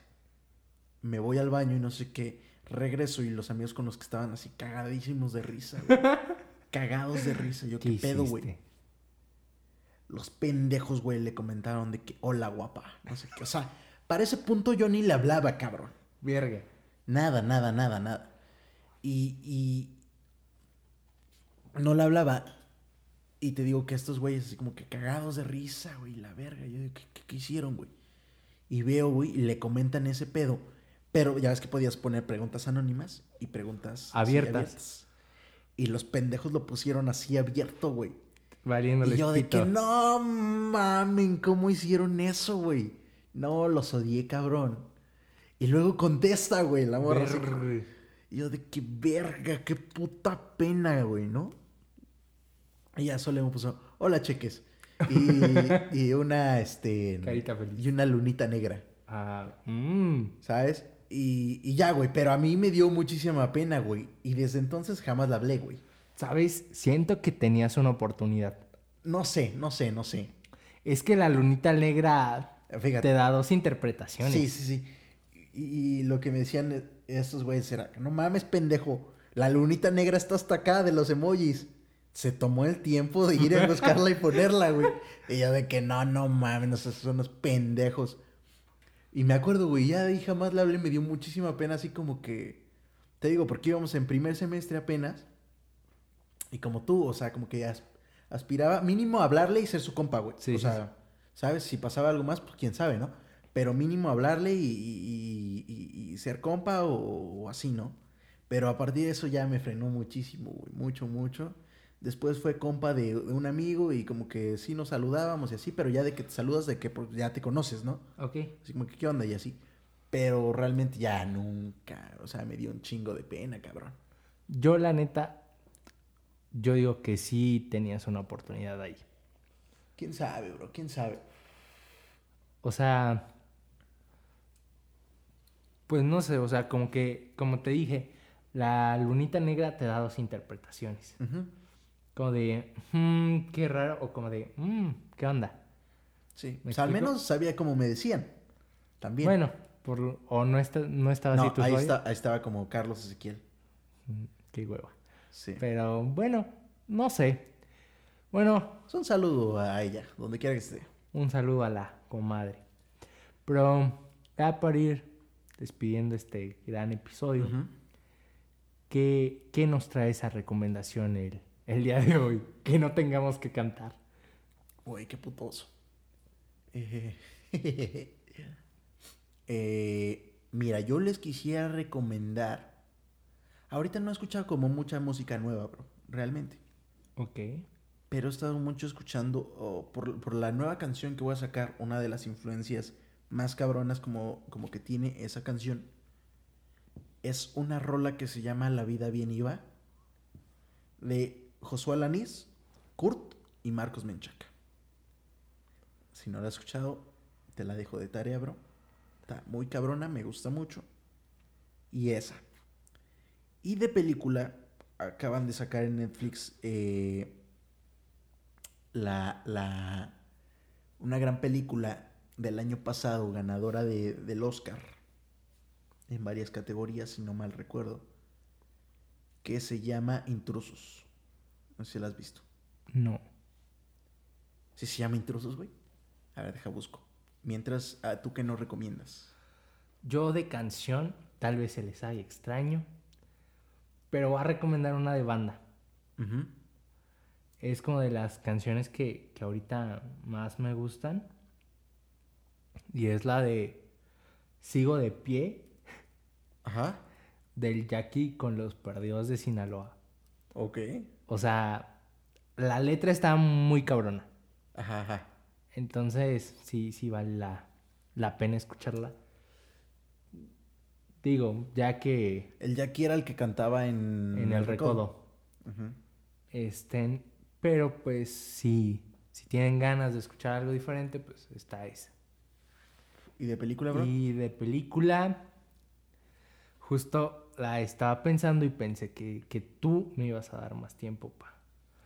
Speaker 1: Me voy al baño y no sé qué. Regreso y los amigos con los que estaban así cagadísimos de risa, güey. Cagados de risa. Yo, ¿qué, pedo, güey? Los pendejos, güey, le comentaron de que, hola, guapa. No sé qué. O sea, para ese punto yo ni le hablaba, cabrón.
Speaker 2: Verga.
Speaker 1: Nada, nada, nada, nada. Y, y no le hablaba. Y te digo que estos güeyes así como que cagados de risa, güey, la verga. Yo digo, ¿qué, qué- qué hicieron, güey? Y veo, güey, y le comentan ese pedo. Pero ya ves que podías poner preguntas anónimas y preguntas
Speaker 2: Abiertas.
Speaker 1: Y los pendejos lo pusieron así abierto, güey.
Speaker 2: Valiéndole
Speaker 1: Y yo de
Speaker 2: pito.
Speaker 1: que no mamen, ¿cómo hicieron eso, güey? No, los odié, cabrón. Y luego contesta, güey, la morra. y yo de qué verga, qué puta pena, güey, ¿no? Y ya solo me puso, hola, cheques. Y, y una, este...
Speaker 2: Carita feliz.
Speaker 1: Y una lunita negra,
Speaker 2: Ah, mm.
Speaker 1: ¿sabes? Y, y ya, güey, pero a mí me dio muchísima pena, güey. Y desde entonces jamás la hablé, güey.
Speaker 2: ¿Sabes? Siento que tenías una oportunidad.
Speaker 1: No sé, no sé, no sé.
Speaker 2: Es que la lunita negra
Speaker 1: Fíjate.
Speaker 2: te da dos interpretaciones.
Speaker 1: Sí, sí, sí. Y, y lo que me decían estos güeyes era, no mames, pendejo, la lunita negra está hasta acá de los emojis. Se tomó el tiempo de ir a buscarla y ponerla, güey. Y yo de que no, no mames, esos son unos pendejos. Y me acuerdo, güey, ya de ahí jamás le hablé, me dio muchísima pena, así como que, te digo, porque íbamos en primer semestre apenas. Y como tú, o sea, como que as- aspiraba mínimo a hablarle y ser su compa, güey.
Speaker 2: Sí,
Speaker 1: o
Speaker 2: sí,
Speaker 1: sea, ¿sabes? Si pasaba algo más, pues quién sabe, ¿no? Pero mínimo hablarle y, y- y- y ser compa o, o así, ¿no? Pero a partir de eso ya me frenó muchísimo, güey. Mucho, mucho. Después fue compa de, de un amigo y como que sí nos saludábamos y así, pero ya de que te saludas de que pues, ya te conoces, ¿no?
Speaker 2: Ok.
Speaker 1: Así como que, ¿qué onda? Y así. Pero realmente ya nunca, o sea, me dio un chingo de pena, cabrón.
Speaker 2: Yo, la neta, yo digo que sí tenías una oportunidad ahí.
Speaker 1: ¿Quién sabe, bro? ¿Quién sabe?
Speaker 2: O sea, pues no sé, o sea, como que, como te dije, la lunita negra te da dos interpretaciones.
Speaker 1: Ujú.
Speaker 2: Como de, "Mm, qué raro, o como de, "Mm, ¿qué onda?
Speaker 1: Sí.
Speaker 2: ¿Me
Speaker 1: O sea, al menos sabía como me decían. También.
Speaker 2: Bueno, por, o no, está, no estaba así tu
Speaker 1: ahí, está, ahí estaba como Carlos Ezequiel.
Speaker 2: Mm, Qué hueva.
Speaker 1: Sí.
Speaker 2: Pero bueno, no sé. Bueno,
Speaker 1: Es un saludo a ella, donde quiera que esté.
Speaker 2: un saludo a la comadre. Pero ya para ir despidiendo este gran episodio. ¿qué, qué nos trae esa recomendación el, el día de hoy? Que no tengamos que cantar.
Speaker 1: Uy, qué putoso. Eh, eh, mira, yo les quisiera recomendar. Ahorita no he escuchado como mucha música nueva, bro. Realmente.
Speaker 2: Ok.
Speaker 1: Pero he estado mucho escuchando oh, por, por la nueva canción que voy a sacar. Una de las influencias más cabronas como, como que tiene esa canción. Es una rola que se llama La vida bien iba. De Josué Alanis, Kurt y Marcos Menchaca. Si no la has escuchado, te la dejo de tarea, bro. Está muy cabrona, me gusta mucho. Y esa. Y de película, acaban de sacar en Netflix eh, la, la, una gran película del año pasado, ganadora de- del Oscar en varias categorías, si no mal recuerdo, que se llama Intrusos. No sé si la has visto.
Speaker 2: No.
Speaker 1: ¿Sí se llama Intrusos, güey? A ver, deja busco. Mientras, ¿a ¿tú qué nos recomiendas?
Speaker 2: Yo de canción, tal vez se les haga extraño, pero voy a recomendar una de banda.
Speaker 1: Ujú.
Speaker 2: Es como de las canciones que, que ahorita más me gustan. Y es la de Sigo de pie
Speaker 1: Ajá.
Speaker 2: del Jackie con los perdidos de Sinaloa.
Speaker 1: Ok.
Speaker 2: O sea, la letra está muy cabrona.
Speaker 1: Ajá, ajá.
Speaker 2: Entonces, sí, sí vale la, la pena escucharla. Digo, ya que
Speaker 1: El Jackie era el que cantaba en...
Speaker 2: en el recodo
Speaker 1: Ujú.
Speaker 2: estén, pero pues sí, si tienen ganas de escuchar algo diferente, pues está esa.
Speaker 1: ¿Y de película, bro?
Speaker 2: Y de película, justo la estaba pensando y pensé que, que tú me ibas a dar más tiempo para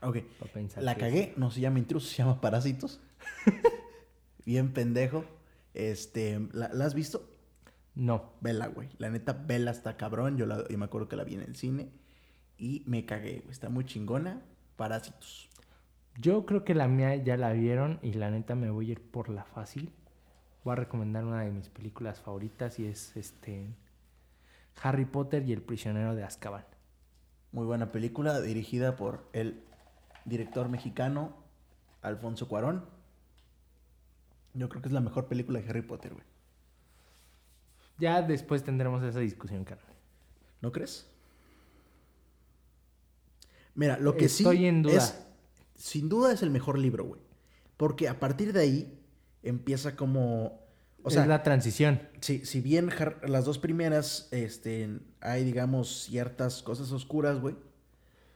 Speaker 1: Ok.
Speaker 2: pensar.
Speaker 1: La cagué, no se llama intrusos, se llama parásitos. Bien pendejo. Este, ¿la, la has visto?
Speaker 2: No,
Speaker 1: Vela, güey. La neta, Vela está cabrón. Yo, la, yo me acuerdo que la vi en el cine. Y me cagué, güey. Está muy chingona. Parásitos.
Speaker 2: yo creo que la mía ya la vieron y la neta me voy a ir por la fácil. Voy a recomendar una de mis películas favoritas y es este Harry Potter y el prisionero de Azkaban.
Speaker 1: Muy buena película, dirigida por el director mexicano Alfonso Cuarón. Yo creo que es la mejor película de Harry Potter, güey.
Speaker 2: Ya después tendremos esa discusión, carnal.
Speaker 1: ¿No crees? Mira, lo que
Speaker 2: Estoy
Speaker 1: sí
Speaker 2: en duda.
Speaker 1: es, sin duda es el mejor libro, güey. Porque a partir de ahí empieza como, o sea,
Speaker 2: es la transición.
Speaker 1: si, si bien las dos primeras, este, hay, digamos, ciertas cosas oscuras, güey.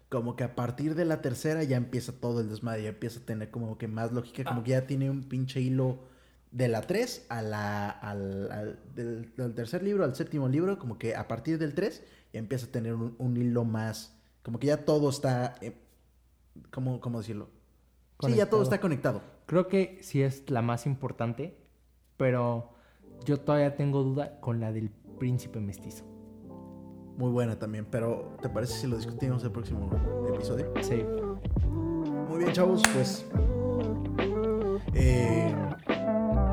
Speaker 1: Como que a partir de la tercera ya empieza todo el desmadre, ya empieza a tener como que más lógica, como
Speaker 2: Ah.
Speaker 1: que ya tiene un pinche hilo de la 3 a la, al, al- del, del tercer libro al séptimo libro, como que a partir del 3 ya empieza a tener un, un hilo más, como que ya todo está, eh, ¿cómo, cómo decirlo? Sí, ya todo
Speaker 2: Conectado.
Speaker 1: está conectado.
Speaker 2: Creo que sí es la más importante, pero yo todavía tengo duda con la del príncipe mestizo.
Speaker 1: Muy buena también, pero ¿te parece si lo discutimos el próximo episodio?
Speaker 2: Sí.
Speaker 1: Muy bien, chavos, pues eh,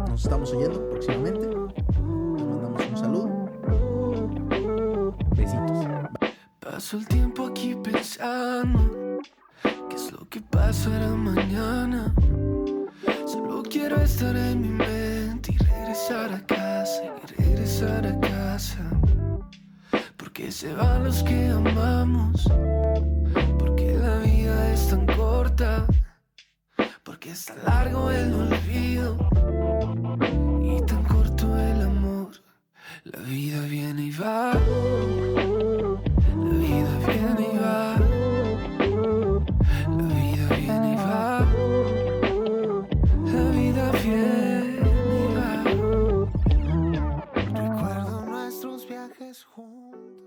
Speaker 1: nos estamos oyendo próximamente. Les mandamos un saludo.
Speaker 2: Besitos.
Speaker 3: Paso el tiempo aquí pensando qué es lo que pasará mañana. Solo quiero estar en mi mente regresar a casa y regresar a casa. Porque se van los que amamos. Porque la vida es tan corta. Porque es tan largo el olvido. Y tan corto el amor. La vida viene y va. Va.